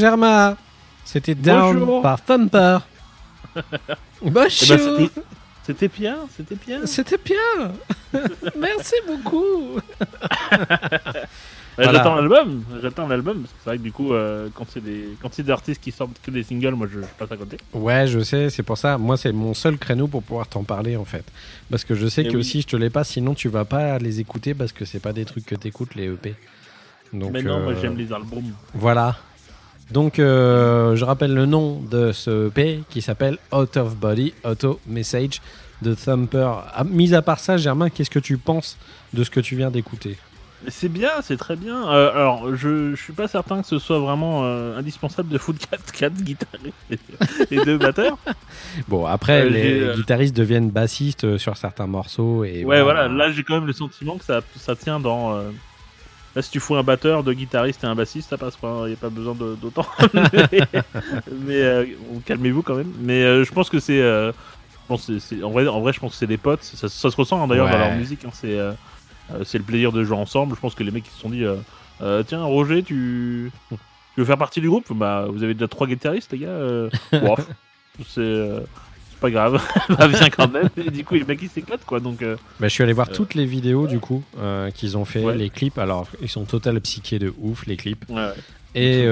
Et voilà, Germa. C'était Down Bonjour. par Thumper. Eh ben, Bonjour. c'était- bien, c'était bien. C'était bien. Merci beaucoup. Voilà. J'attends l'album, j'attends l'album, parce que c'est vrai que du coup, euh, quand c'est des, quand c'est des artistes qui sortent que des singles, moi je, je passe à côté. Ouais, je sais, c'est pour ça. Moi, c'est mon seul créneau pour pouvoir t'en parler, en fait. Parce que je sais Eh que oui. aussi, je te l'ai pas, sinon tu vas pas les écouter parce que c'est pas des trucs que t'écoutes, les EP. Donc, Mais non, moi euh, j'aime les albums. Voilà. Donc, euh, je rappelle le nom de ce EP qui s'appelle Out of Body Auto Message de Thumper. Ah, mis à part ça, Germain, qu'est-ce que tu penses de ce que tu viens d'écouter? C'est bien, c'est très bien. Euh, alors, je, je suis pas certain que ce soit vraiment euh, indispensable de foutre 4, 4 guitaristes et, et deux batteurs. Bon, après, Euh, les guitaristes deviennent bassistes sur certains morceaux. Et ouais, voilà, là j'ai quand même le sentiment que ça, ça tient dans. Là, si tu fous un batteur, deux guitaristes et un bassiste, ça passe pas. Il n'y a pas besoin d'autant. mais mais, euh, calmez-vous quand même. Mais euh, je pense que c'est. euh, je pense que c'est- en, vrai, en vrai, je pense que c'est des potes. Ça, ça se ressent hein, d'ailleurs dans leur musique. hein, c'est le plaisir de jouer ensemble. Je pense que les mecs ils se sont dit Tiens, Roger, tu... tu veux faire partie du groupe? Bah, vous avez déjà trois guitaristes, les gars. Bon, c'est. Pas grave, bah viens quand même. Et du coup, les mecs ils s'éclatent quoi. Donc, euh, Bah, je suis allé voir Euh. toutes les vidéos du coup euh, qu'ils ont fait, Ouais. les clips. Alors, ils sont total psychés de ouf, les clips. ouais, ouais. Et,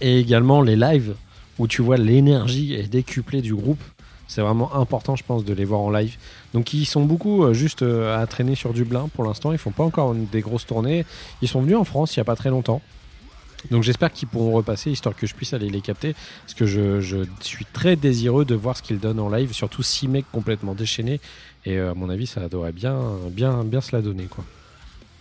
et également les lives où tu vois l'énergie est décuplée du groupe. C'est vraiment important, je pense, de les voir en live. Donc, ils sont beaucoup juste à traîner sur Dublin pour l'instant. Ils font pas encore des grosses tournées. Ils sont venus en France il y a pas très longtemps. Donc, j'espère qu'ils pourront repasser histoire que je puisse aller les capter. Parce que je, je suis très désireux de voir ce qu'ils donnent en live. Surtout six mecs complètement déchaînés. Et euh, à mon avis, ça devrait bien, bien, bien se la donner. Quoi.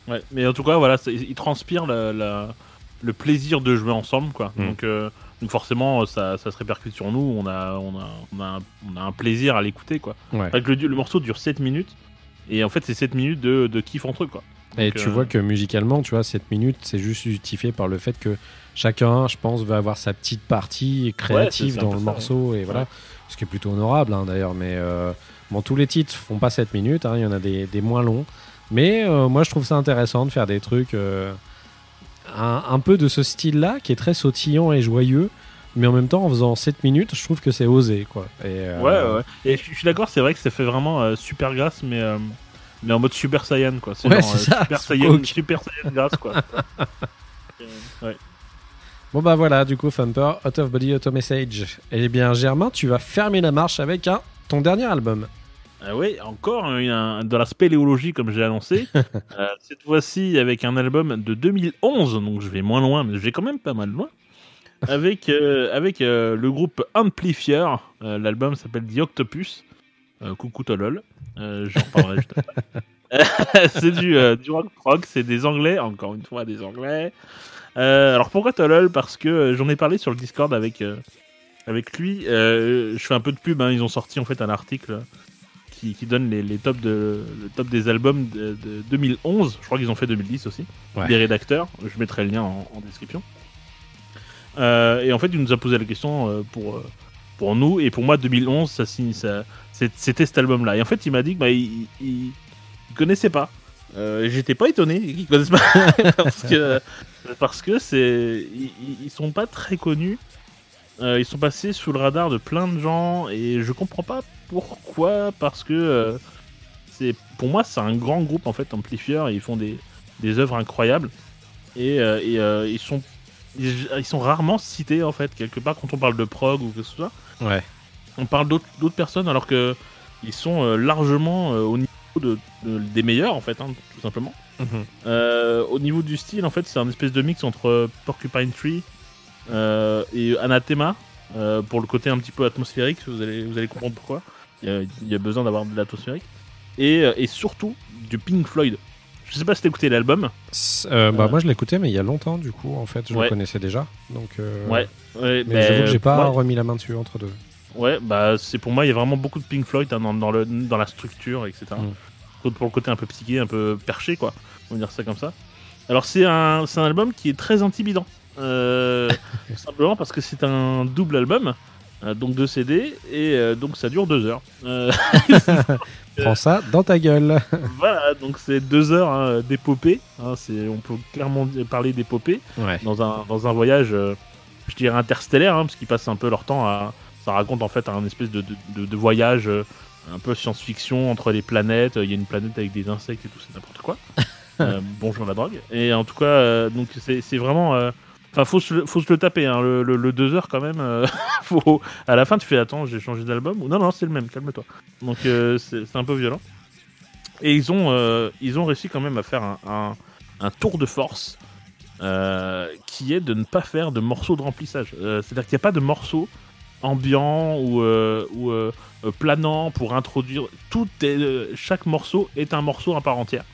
Ouais, mais en tout cas, voilà, ils transpirent la, la- le plaisir de jouer ensemble, quoi. Mm. Donc, euh, donc forcément, ça, ça se répercute sur nous. On a, on a, on a, un, on a un plaisir à l'écouter, quoi. Ouais. Le, le morceau dure 7 minutes, et en fait, c'est 7 minutes de, de kiff entre eux, quoi. Et tu euh, vois que musicalement, tu vois, cette minute, c'est juste justifié par le fait que chacun, je pense, va avoir sa petite partie créative dans le ça, morceau, et voilà. Ce qui est plutôt honorable, hein, d'ailleurs. Mais euh, bon, tous les titres font pas 7 minutes, hein, il y en a des, des moins longs. Mais euh, moi, je trouve ça intéressant de faire des trucs euh, un, un peu de ce style-là, qui est très sautillant et joyeux. Mais en même temps, en faisant 7 minutes, je trouve que c'est osé, quoi. Et, euh, Ouais, ouais. Et je, suis d'accord, c'est vrai que ça fait vraiment euh, super grasse, mais, euh, mais en mode Super Saiyan, quoi. C'est Ouais, genre, c'est euh, ça, Super Saiyan. Super Saiyan grasse, quoi. Euh, ouais. Bon bah voilà, du coup, Thumper, Out of Body Auto Message. Eh bien, Germain, tu vas fermer la marche avec un, ton dernier album. Ah oui, encore un, un- dans la spéléologie, comme j'ai annoncé. Euh, cette fois-ci, avec un album de 2011, donc je vais moins loin, mais je vais quand même pas mal loin. Avec, euh, avec euh, le groupe Amplifier. Euh, L'album s'appelle The Octopus. Euh, coucou Tolol. Euh, J'en reparlerai juste après. c'est du, euh, du rock prog, c'est des anglais, encore une fois des anglais. Alors pourquoi Tolol? Parce que j'en ai parlé sur le Discord avec, avec lui. Je fais un peu de pub, hein, ils ont sorti en fait un article qui, qui donne les, les tops de, le top des albums de, de 2011. Je crois qu'ils ont fait 2010 aussi. Ouais. Des rédacteurs. Je mettrai le lien en, en description. Euh, et en fait, il nous a posé la question pour, pour nous. Et pour moi, 2011, ça, signe- ça, c'était cet album-là. Et en fait, il m'a dit que bah, il, connaissait pas. Euh, J'étais pas étonné qu'ils connaissent pas parce que parce que c'est ils, sont pas très connus. Euh, ils sont passés sous le radar de plein de gens et je comprends pas pourquoi parce que euh, c'est pour moi c'est un grand groupe en fait Amplifier et ils font des, des œuvres incroyables et, ils sont ils sont rarement cités en fait quelque part quand on parle de prog ou que ce soit Ouais. On parle d'autres personnes alors que ils sont euh, largement euh, au niveau de, de- des meilleurs en fait hein, tout simplement euh, au niveau du style, en fait, c'est un espèce de mix entre Porcupine Tree euh, et Anathema. euh, pour le côté un petit peu atmosphérique, vous allez, vous allez comprendre pourquoi. Il y a, il y a besoin d'avoir de l'atmosphérique. Et, et surtout du Pink Floyd. Je sais pas si t'as écouté l'album. Bah, moi, je l'écoutais, mais il y a longtemps, du coup, en fait, je Ouais. le connaissais déjà. Donc, Ouais. Ouais, Mais bah, j'avoue que j'ai pas ouais, remis la main dessus entre deux. Ouais, bah c'est pour moi, il y a vraiment beaucoup de Pink Floyd hein, dans, dans le, dans la structure, etc. Mm. Pour le côté un peu psyché, un peu perché, quoi. On va dire ça comme ça. Alors c'est un, un album qui est très intimidant. Euh, simplement parce que c'est un double album. Euh, donc deux CD et euh, donc ça dure deux heures. Euh, Prends ça dans ta gueule. voilà, donc c'est deux heures hein, d'épopée. hein, on peut clairement parler d'épopée Ouais. dans un, dans un voyage, je dirais interstellaire, hein, parce qu'ils passent un peu leur temps à. Ça raconte en fait un espèce de, de, de- de voyage euh, un peu science-fiction entre les planètes. Il y a une planète avec des insectes et tout, c'est n'importe quoi. Euh, bonjour la drogue. Et en tout cas, euh, donc c'est, vraiment. euh, Enfin, faut se, le- faut se le taper, hein, le, le, le deux heures quand même. faut, à la fin, tu fais attends, j'ai changé d'album ou non, non, c'est le même, calme-toi. Donc c'est, un peu violent. Et ils ont, ils ont réussi quand même à faire un, un, un tour de force qui est de ne pas faire de morceaux de remplissage. C'est-à-dire qu'il n'y a pas de morceaux ambiants ou, euh, ou euh, euh, planants pour introduire. Tout est, chaque morceau est un morceau à part entière.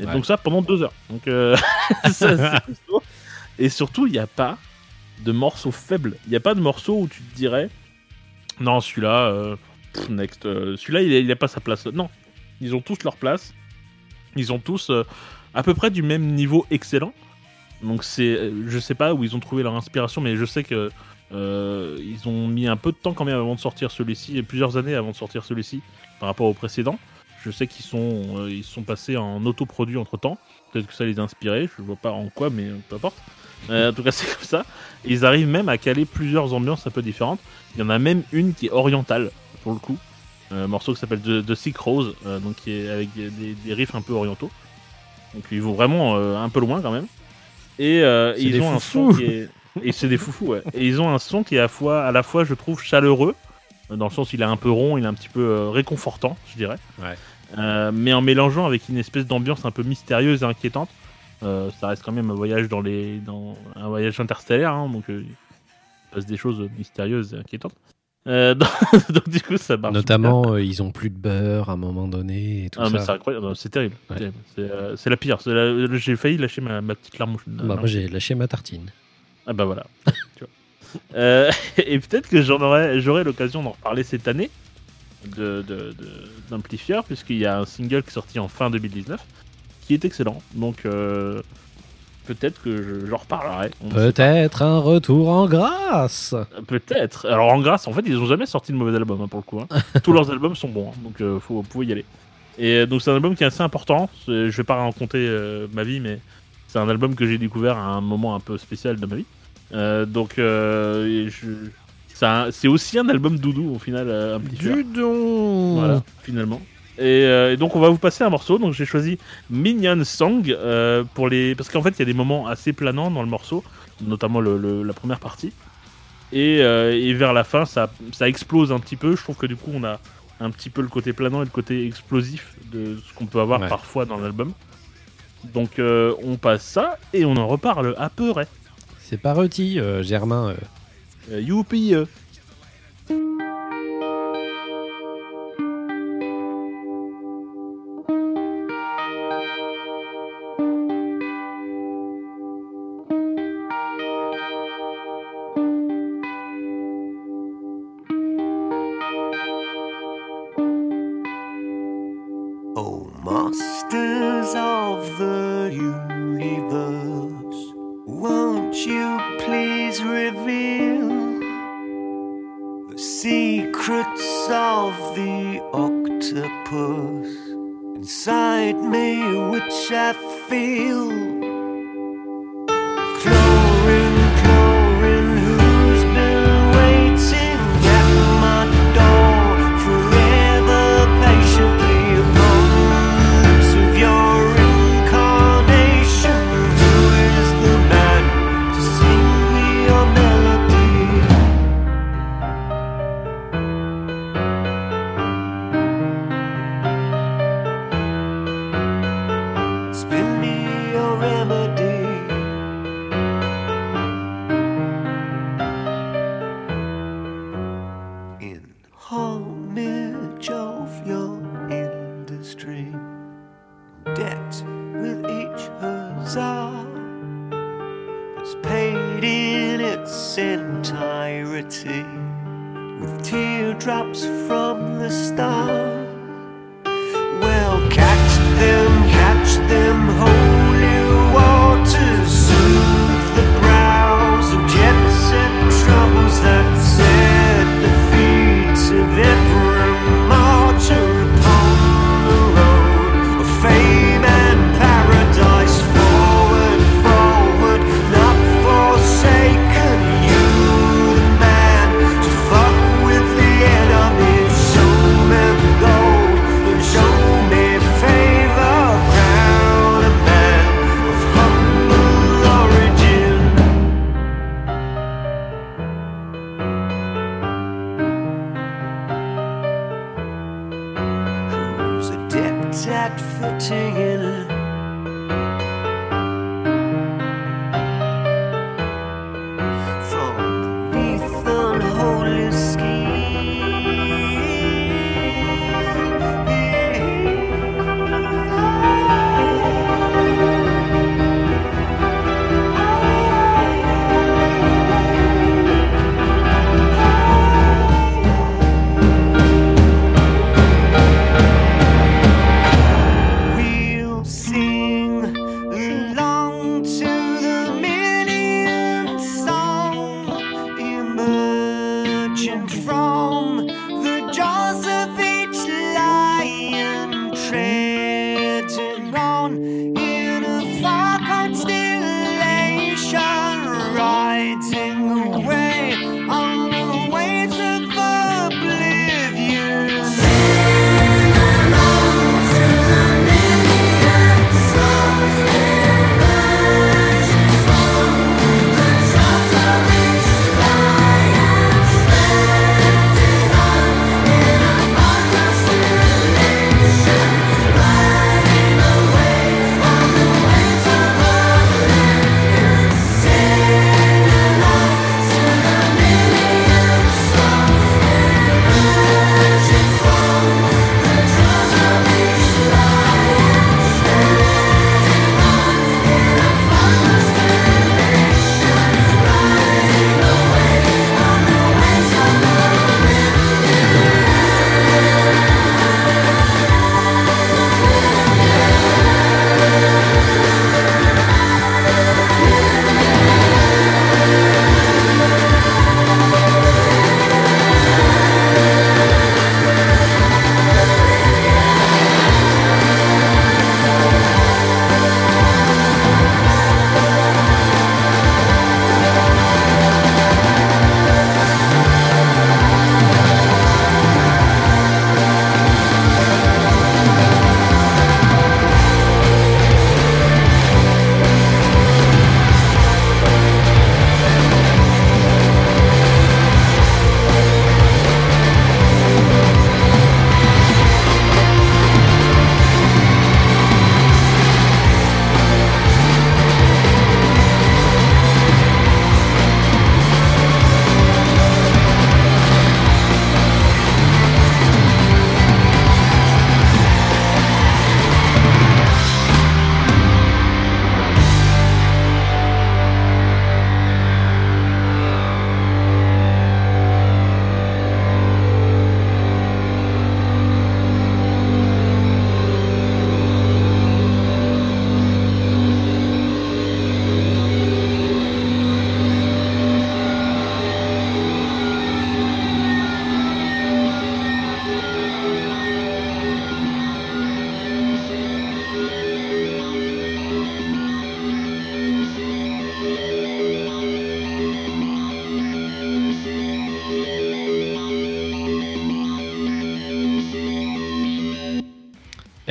Et Ouais. donc ça pendant deux heures. Donc ça. Et surtout, il n'y a pas de morceaux faibles. Il n'y a pas de morceaux où tu te dirais non celui-là, euh, next, euh, celui-là il n'a pas sa place. Non, ils ont tous leur place. Ils ont tous euh, à peu près du même niveau excellent. Donc c'est, je sais pas où ils ont trouvé leur inspiration, mais je sais que euh, ils ont mis un peu de temps quand même avant de sortir celui-ci, et plusieurs années avant de sortir celui-ci par rapport au précédent. Je sais qu'ils sont, euh, ils sont passés en autoproduit entre temps. Peut-être que ça les a inspirés, je vois pas en quoi, mais peu importe. Euh, en tout cas, c'est comme ça. Ils arrivent même à caler plusieurs ambiances un peu différentes. Il y en a même une qui est orientale, pour le coup. Un morceau qui s'appelle The, The Sick Rose, donc qui est avec des, riffs un peu orientaux. Donc ils vont vraiment un peu loin quand même. Et ils ont un son qui est. Et c'est des foufous, ouais. Et ils ont un son qui est à, fois, à la fois, je trouve, chaleureux, dans le sens où il est un peu rond, il est un petit peu euh, réconfortant, je dirais. Ouais. Euh, mais en mélangeant avec une espèce d'ambiance un peu mystérieuse et inquiétante. Euh, ça reste quand même un voyage dans les, dans un voyage interstellaire, hein, donc euh, il se passe des choses mystérieuses et inquiétantes. Euh, donc, donc, du coup, ça marche. Notamment, euh, ils ont plus de beurre à un moment donné et tout Ah, mais ça. c'est incroyable, c'est terrible. c'est Ouais. euh, la pire. J'ai failli lâcher ma, ma petite larme. Bah, moi, j'ai lâché ma tartine. Ah bah voilà. tu vois. Euh, et peut-être que j'aurai l'occasion d'en reparler cette année de, de, de- d'Amplifier, puisqu'il y a un single qui est sorti en fin 2019 qui est excellent. Donc euh, peut-être que je- j'en reparlerai. Peut-être un retour en grâce. pas. Peut-être. Alors en grâce, en fait, ils ont jamais sorti de mauvais album hein, pour le coup. hein. Tous leurs albums sont bons, hein, donc euh, faut, vous pouvez y aller. Et euh, donc c'est un album qui est assez important. C'est- Je vais pas raconter euh, ma vie, mais c'est un album que j'ai découvert à un moment un peu spécial de ma vie. Euh, donc euh, je- c'est un- aussi un album doudou au final. euh, Amplifier. Du don. Voilà, finalement. Et, euh, et donc on va vous passer un morceau. Donc j'ai choisi Minion Song euh, pour les parce qu'en fait il y a des moments assez planants dans le morceau, notamment le, le- la première partie. Et, euh, et vers la fin ça, ça explose un petit peu. Je trouve que du coup on a un petit peu le côté planant et le côté explosif de ce qu'on peut avoir Ouais. parfois dans l'album. Donc euh, on passe ça et on en reparle à peu près. C'est pas rôti, euh, Germain. euh. Euh, youpi of the octopus inside me, which I feel?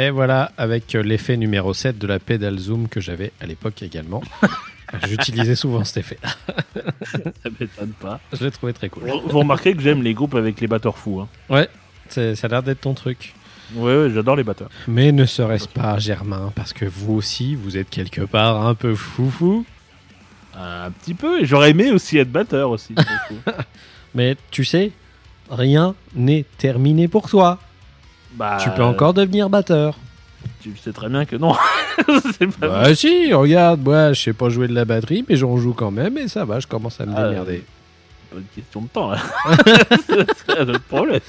Et voilà, avec euh, l'effet numéro 7 de la pédale zoom que j'avais à l'époque également. J'utilisais souvent cet effet-là. Ça m'étonne pas. Je l'ai trouvé très cool. Vous remarquez que j'aime les groupes avec les batteurs fous. Hein. Ouais, ça a l'air d'être ton truc. Ouais, ouais, j'adore les batteurs. Mais ne serait-ce pas Germain, parce que vous aussi, vous êtes quelque part un peu foufou. Un petit peu, et j'aurais aimé aussi être batteur aussi. Mais tu sais, rien n'est terminé pour toi. Bah, tu peux encore devenir batteur. Tu sais très bien que non. Pas Bah si, regarde, moi je sais pas jouer de la batterie, mais j'en joue quand même et ça va, je commence à me Ah, démerder. pas une question de temps là. c'est notre problème.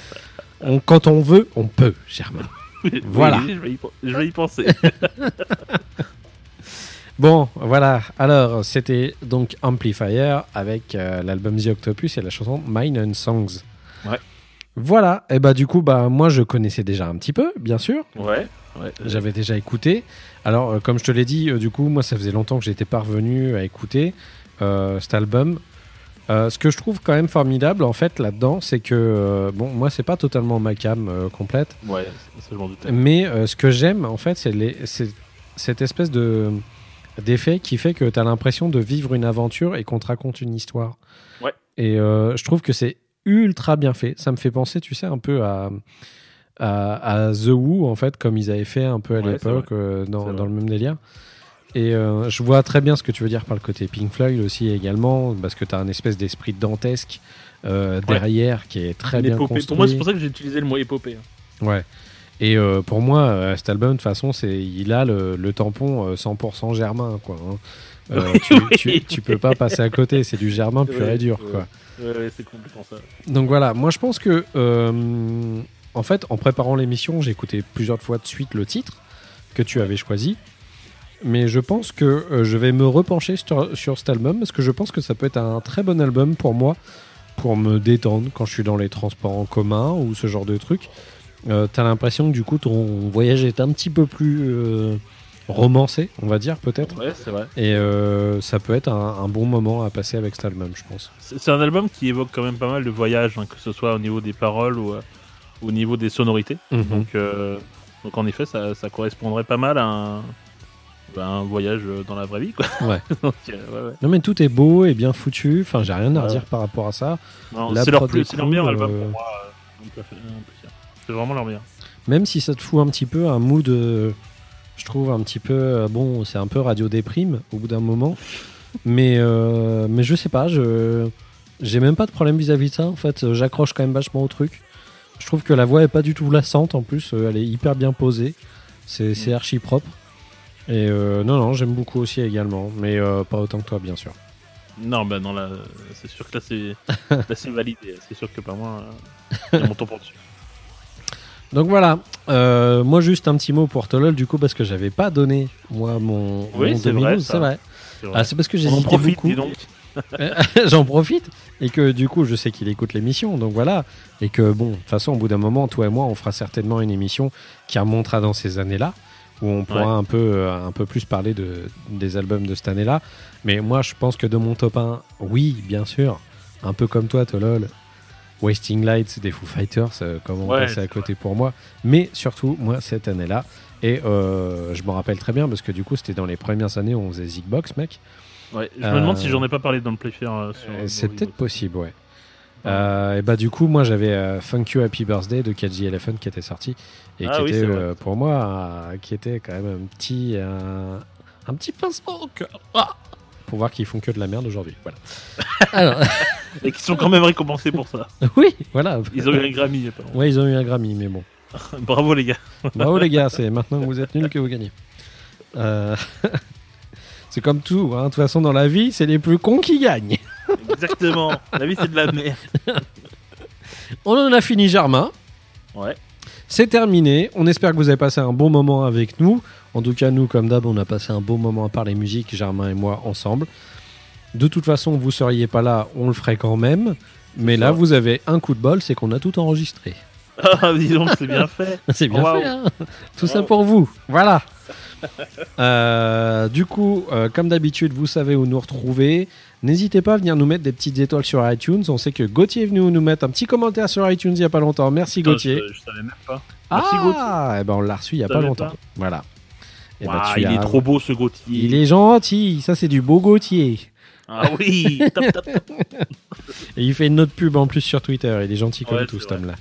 On- quand on veut, on peut, Germain. Voilà. Oui, je, vais y, pen- je vais y penser. Bon, voilà. Alors, c'était donc Amplifier avec euh, l'album The Octopus et la chanson Mine and Songs. Ouais. Voilà. Et bah du coup, bah moi je connaissais déjà un petit peu, bien sûr. ouais. ouais. J'avais déjà écouté. Alors, euh, comme je te l'ai dit, euh, du coup, moi, ça faisait longtemps que j'étais pas revenu à écouter euh, cet album. Ce que je trouve quand même formidable, en fait, là-dedans, c'est que, bon, moi, c'est pas totalement ma cam complète, Ouais, ça je mais ce que j'aime, en fait, c'est les- c'est cette espèce de d'effet qui fait que tu as l'impression de vivre une aventure et qu'on te raconte une histoire. Ouais. Et je trouve que c'est ultra bien fait. Ça me fait penser, tu sais, un peu à, à, à The Who, en fait, comme ils avaient fait un peu à Ouais, l'époque, euh, dans, le même délire. Et euh, je vois très bien ce que tu veux dire par le côté Pink Floyd aussi également, parce que tu as un espèce d'esprit dantesque euh, derrière qui est très bien construit. Pour moi, c'est pour ça que j'ai utilisé le mot épopée. hein. Ouais. Et euh, pour moi, cet album, de toute façon, c'est, il a le, le tampon euh, 100% germain, quoi. hein. Euh, tu, tu, tu peux pas passer à côté, c'est du germain pur Ouais, et dur, ouais. quoi. Ouais, c'est complètement ça. Donc voilà, moi je pense que, euh, en fait, en préparant l'émission, j'ai écouté plusieurs fois de suite le titre que tu avais choisi. Mais je pense que euh, je vais me repencher sur, sur cet album parce que je pense que ça peut être un très bon album pour moi, pour me détendre quand je suis dans les transports en commun ou ce genre de truc. T'as l'impression que du coup ton voyage est un petit peu plus romancé, on va dire peut-être. Ouais, c'est vrai. Et euh, ça peut être un, un bon moment à passer avec cet album, je pense. C'est un album qui évoque quand même pas mal de voyages, hein, que ce soit au niveau des paroles ou euh, au niveau des sonorités. Donc, euh, donc en effet, ça, ça correspondrait pas mal à un, un voyage dans la vraie vie. Quoi. Ouais. Donc, ouais, ouais. Non mais tout est beau et bien foutu. Enfin, j'ai rien à redire par rapport à ça. C'est leur, plus- leur meilleur album pour moi. C'est vraiment leur meilleur. Même si ça te fout un petit peu un mood, je trouve un petit peu euh, bon, c'est un peu radio déprime au bout d'un moment. mais euh, mais je sais pas, je j'ai même pas de problème vis-à-vis de ça. En fait, j'accroche quand même vachement au truc. Je trouve que la voix est pas du tout lassante. En plus, euh, elle est hyper bien posée. C'est c'est archi propre. Et euh, non non, j'aime beaucoup aussi également, mais euh, pas autant que toi bien sûr. Non, bah non, là, c'est sûr que là, c'est validé. C'est sûr que pas moi, euh, mon tampon dessus. Donc voilà, Euh, moi juste un petit mot pour Tolol du coup parce que j'avais pas donné moi mon, Oui, mon c'est 2012, vrai, c'est vrai. Ah, c'est parce que j'hésitais profite, beaucoup. dis donc. J'en profite et que du coup je sais qu'il écoute l'émission donc voilà et que bon de toute façon au bout d'un moment toi et moi on fera certainement une émission qui remontera dans ces années-là où on pourra Ouais. un peu euh, un peu plus parler de des albums de cette année-là mais moi je pense que de mon top 1 oui bien sûr un peu comme toi Tolol Wasting Lights des Foo Fighters euh, comment Ouais, passer à c'est côté pour moi mais surtout moi cette année-là et euh, je m'en rappelle très bien parce que du coup c'était dans les premières années où on faisait Zigbox mec Ouais, je Euh, me demande si j'en ai pas parlé dans le playfair. euh, euh, C'est peut-être possible, ouais. Euh, et bah du coup, moi j'avais euh, You Happy Birthday de KG Elephant qui était sorti et Ah qui oui, était euh, pour moi euh, qui était quand même un petit un, un petit pincement au cœur. Ah pour voir qu'ils font que de la merde aujourd'hui. Voilà. Alors, Et qui sont quand même récompensés pour ça. oui, voilà. Ils ont eu un Grammy. Ouais, ils ont eu un Grammy, mais bon. Bravo les gars. Bravo les gars, c'est maintenant que vous êtes nuls que vous gagnez. Euh, c'est comme tout, hein. de toute façon dans la vie, c'est les plus cons qui gagnent. Exactement. La vie c'est de la merde. On en a fini Germain. Ouais. C'est terminé. On espère que vous avez passé un bon moment avec nous. En tout cas, nous, comme d'hab, on a passé un beau moment à parler musique, Germain et moi, ensemble. De toute façon, vous seriez pas là, on le ferait quand même. Mais là, vous avez un coup de bol, c'est qu'on a tout enregistré. Ah, dis donc, c'est bien fait. C'est bien fait, hein Tout ça pour vous. Voilà. Euh, du coup, euh, comme d'habitude, vous savez où nous retrouver. N'hésitez pas à venir nous mettre des petites étoiles sur iTunes. On sait que Gauthier est venu nous mettre un petit commentaire sur iTunes il y a pas longtemps. Merci Putain, Gauthier. Je, je savais même pas. Merci Gauthier. ah, eh ben on l'a reçu il y a pas longtemps. pas. Voilà. Eh ben, il as- est trop beau ce Gauthier. Il est gentil. Ça, c'est du beau Gauthier. Ah oui. top, top, top. Et il fait une autre pub en plus sur Twitter. Il est gentil comme Ouais, tout, cet homme-là.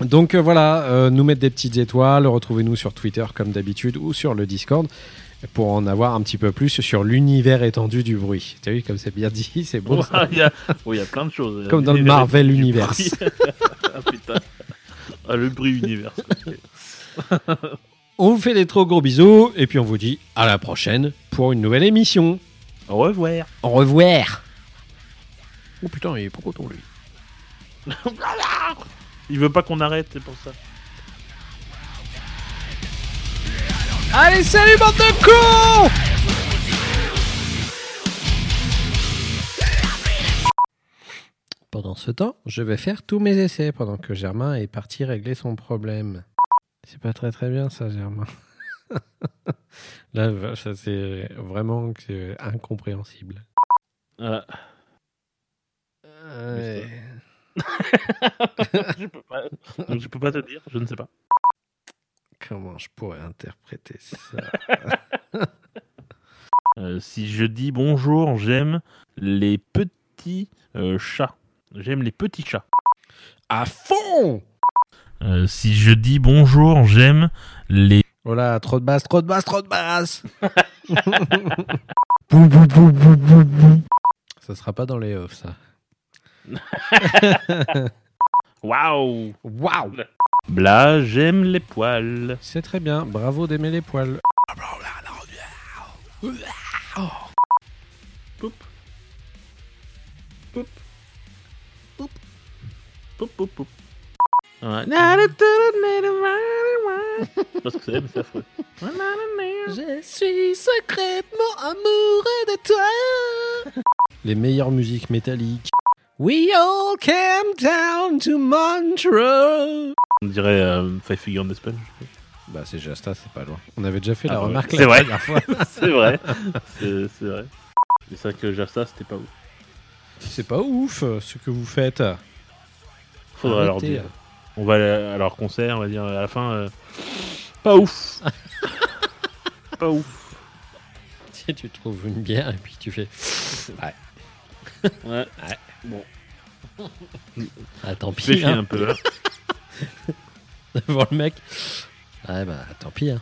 Donc euh, voilà, euh, nous mettre des petites étoiles, retrouvez-nous sur Twitter comme d'habitude ou sur le Discord pour en avoir un petit peu plus sur l'univers étendu du bruit. T'as vu comme c'est bien dit, c'est beau. Ouais, il y a, oui, il y a plein de choses. Comme dans le Marvel Universe. ah putain. Ah, le bruit univers. On vous fait des trop gros bisous et puis on vous dit à la prochaine pour une nouvelle émission. Au revoir. Au revoir. Oh putain, il est pas content lui. Il veut pas qu'on arrête, c'est pour ça. Allez, salut bande de cons Pendant ce temps, je vais faire tous mes essais pendant que Germain est parti régler son problème. C'est pas très très bien ça, Germain. Là, ça c'est vraiment incompréhensible. Voilà. Ouais. je peux pas. Donc je peux pas te dire, je ne sais pas. Comment je pourrais interpréter ça? Euh, si je dis bonjour, j'aime les petits euh, chats. J'aime les petits chats. À fond Euh, si je dis bonjour, j'aime les. Oh là, trop de basse, trop de basse, trop de basse. Ça sera pas dans les offs, ça. Waouh Waouh Bla, j'aime les poils. C'est très bien, bravo d'aimer les poils. Poup. Poup. Poup. Poup, poup, poup. Ouais. Je sais pas ce que c'est, mais c'est affreux. Je suis secrètement amoureux de toi. Les meilleures musiques métalliques. We all came down to Montreux. On dirait euh, Five Figure in Espagne. Bah c'est Jasta, c'est pas loin. On avait déjà fait Ah la bah, remarque c'est la vrai. dernière fois. c'est vrai. C'est c'est vrai. C'est vrai que Jasta, c'était pas ouf. c'est pas ouf euh, ce que vous faites. Faudrait leur Arrêtez. dire. On va aller à leur concert, on va dire à la fin. euh, Pas ouf. pas ouf. Si tu trouves une bière et puis tu fais. Ouais. Ouais. Bon. Ah tant pis. Hein. un peu. hein. Devant le mec. Ouais bah tant pis. Hein.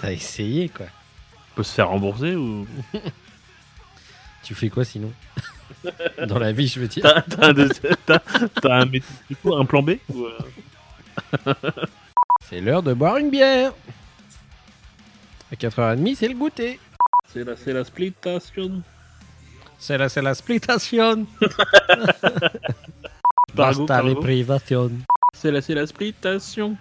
T'as essayé quoi. On peut se faire rembourser ou? Tu fais quoi sinon? Dans la vie, je veux dire. T'as t'as un, deuxi- t'as- t'as un, métier- du coup, un plan B ou, euh, C'est l'heure de boire une bière. À 4h30, c'est le goûter. C'est la, c'est la splitation. C'est la, c'est la splitation. Basta les privations. C'est la, c'est la splitation.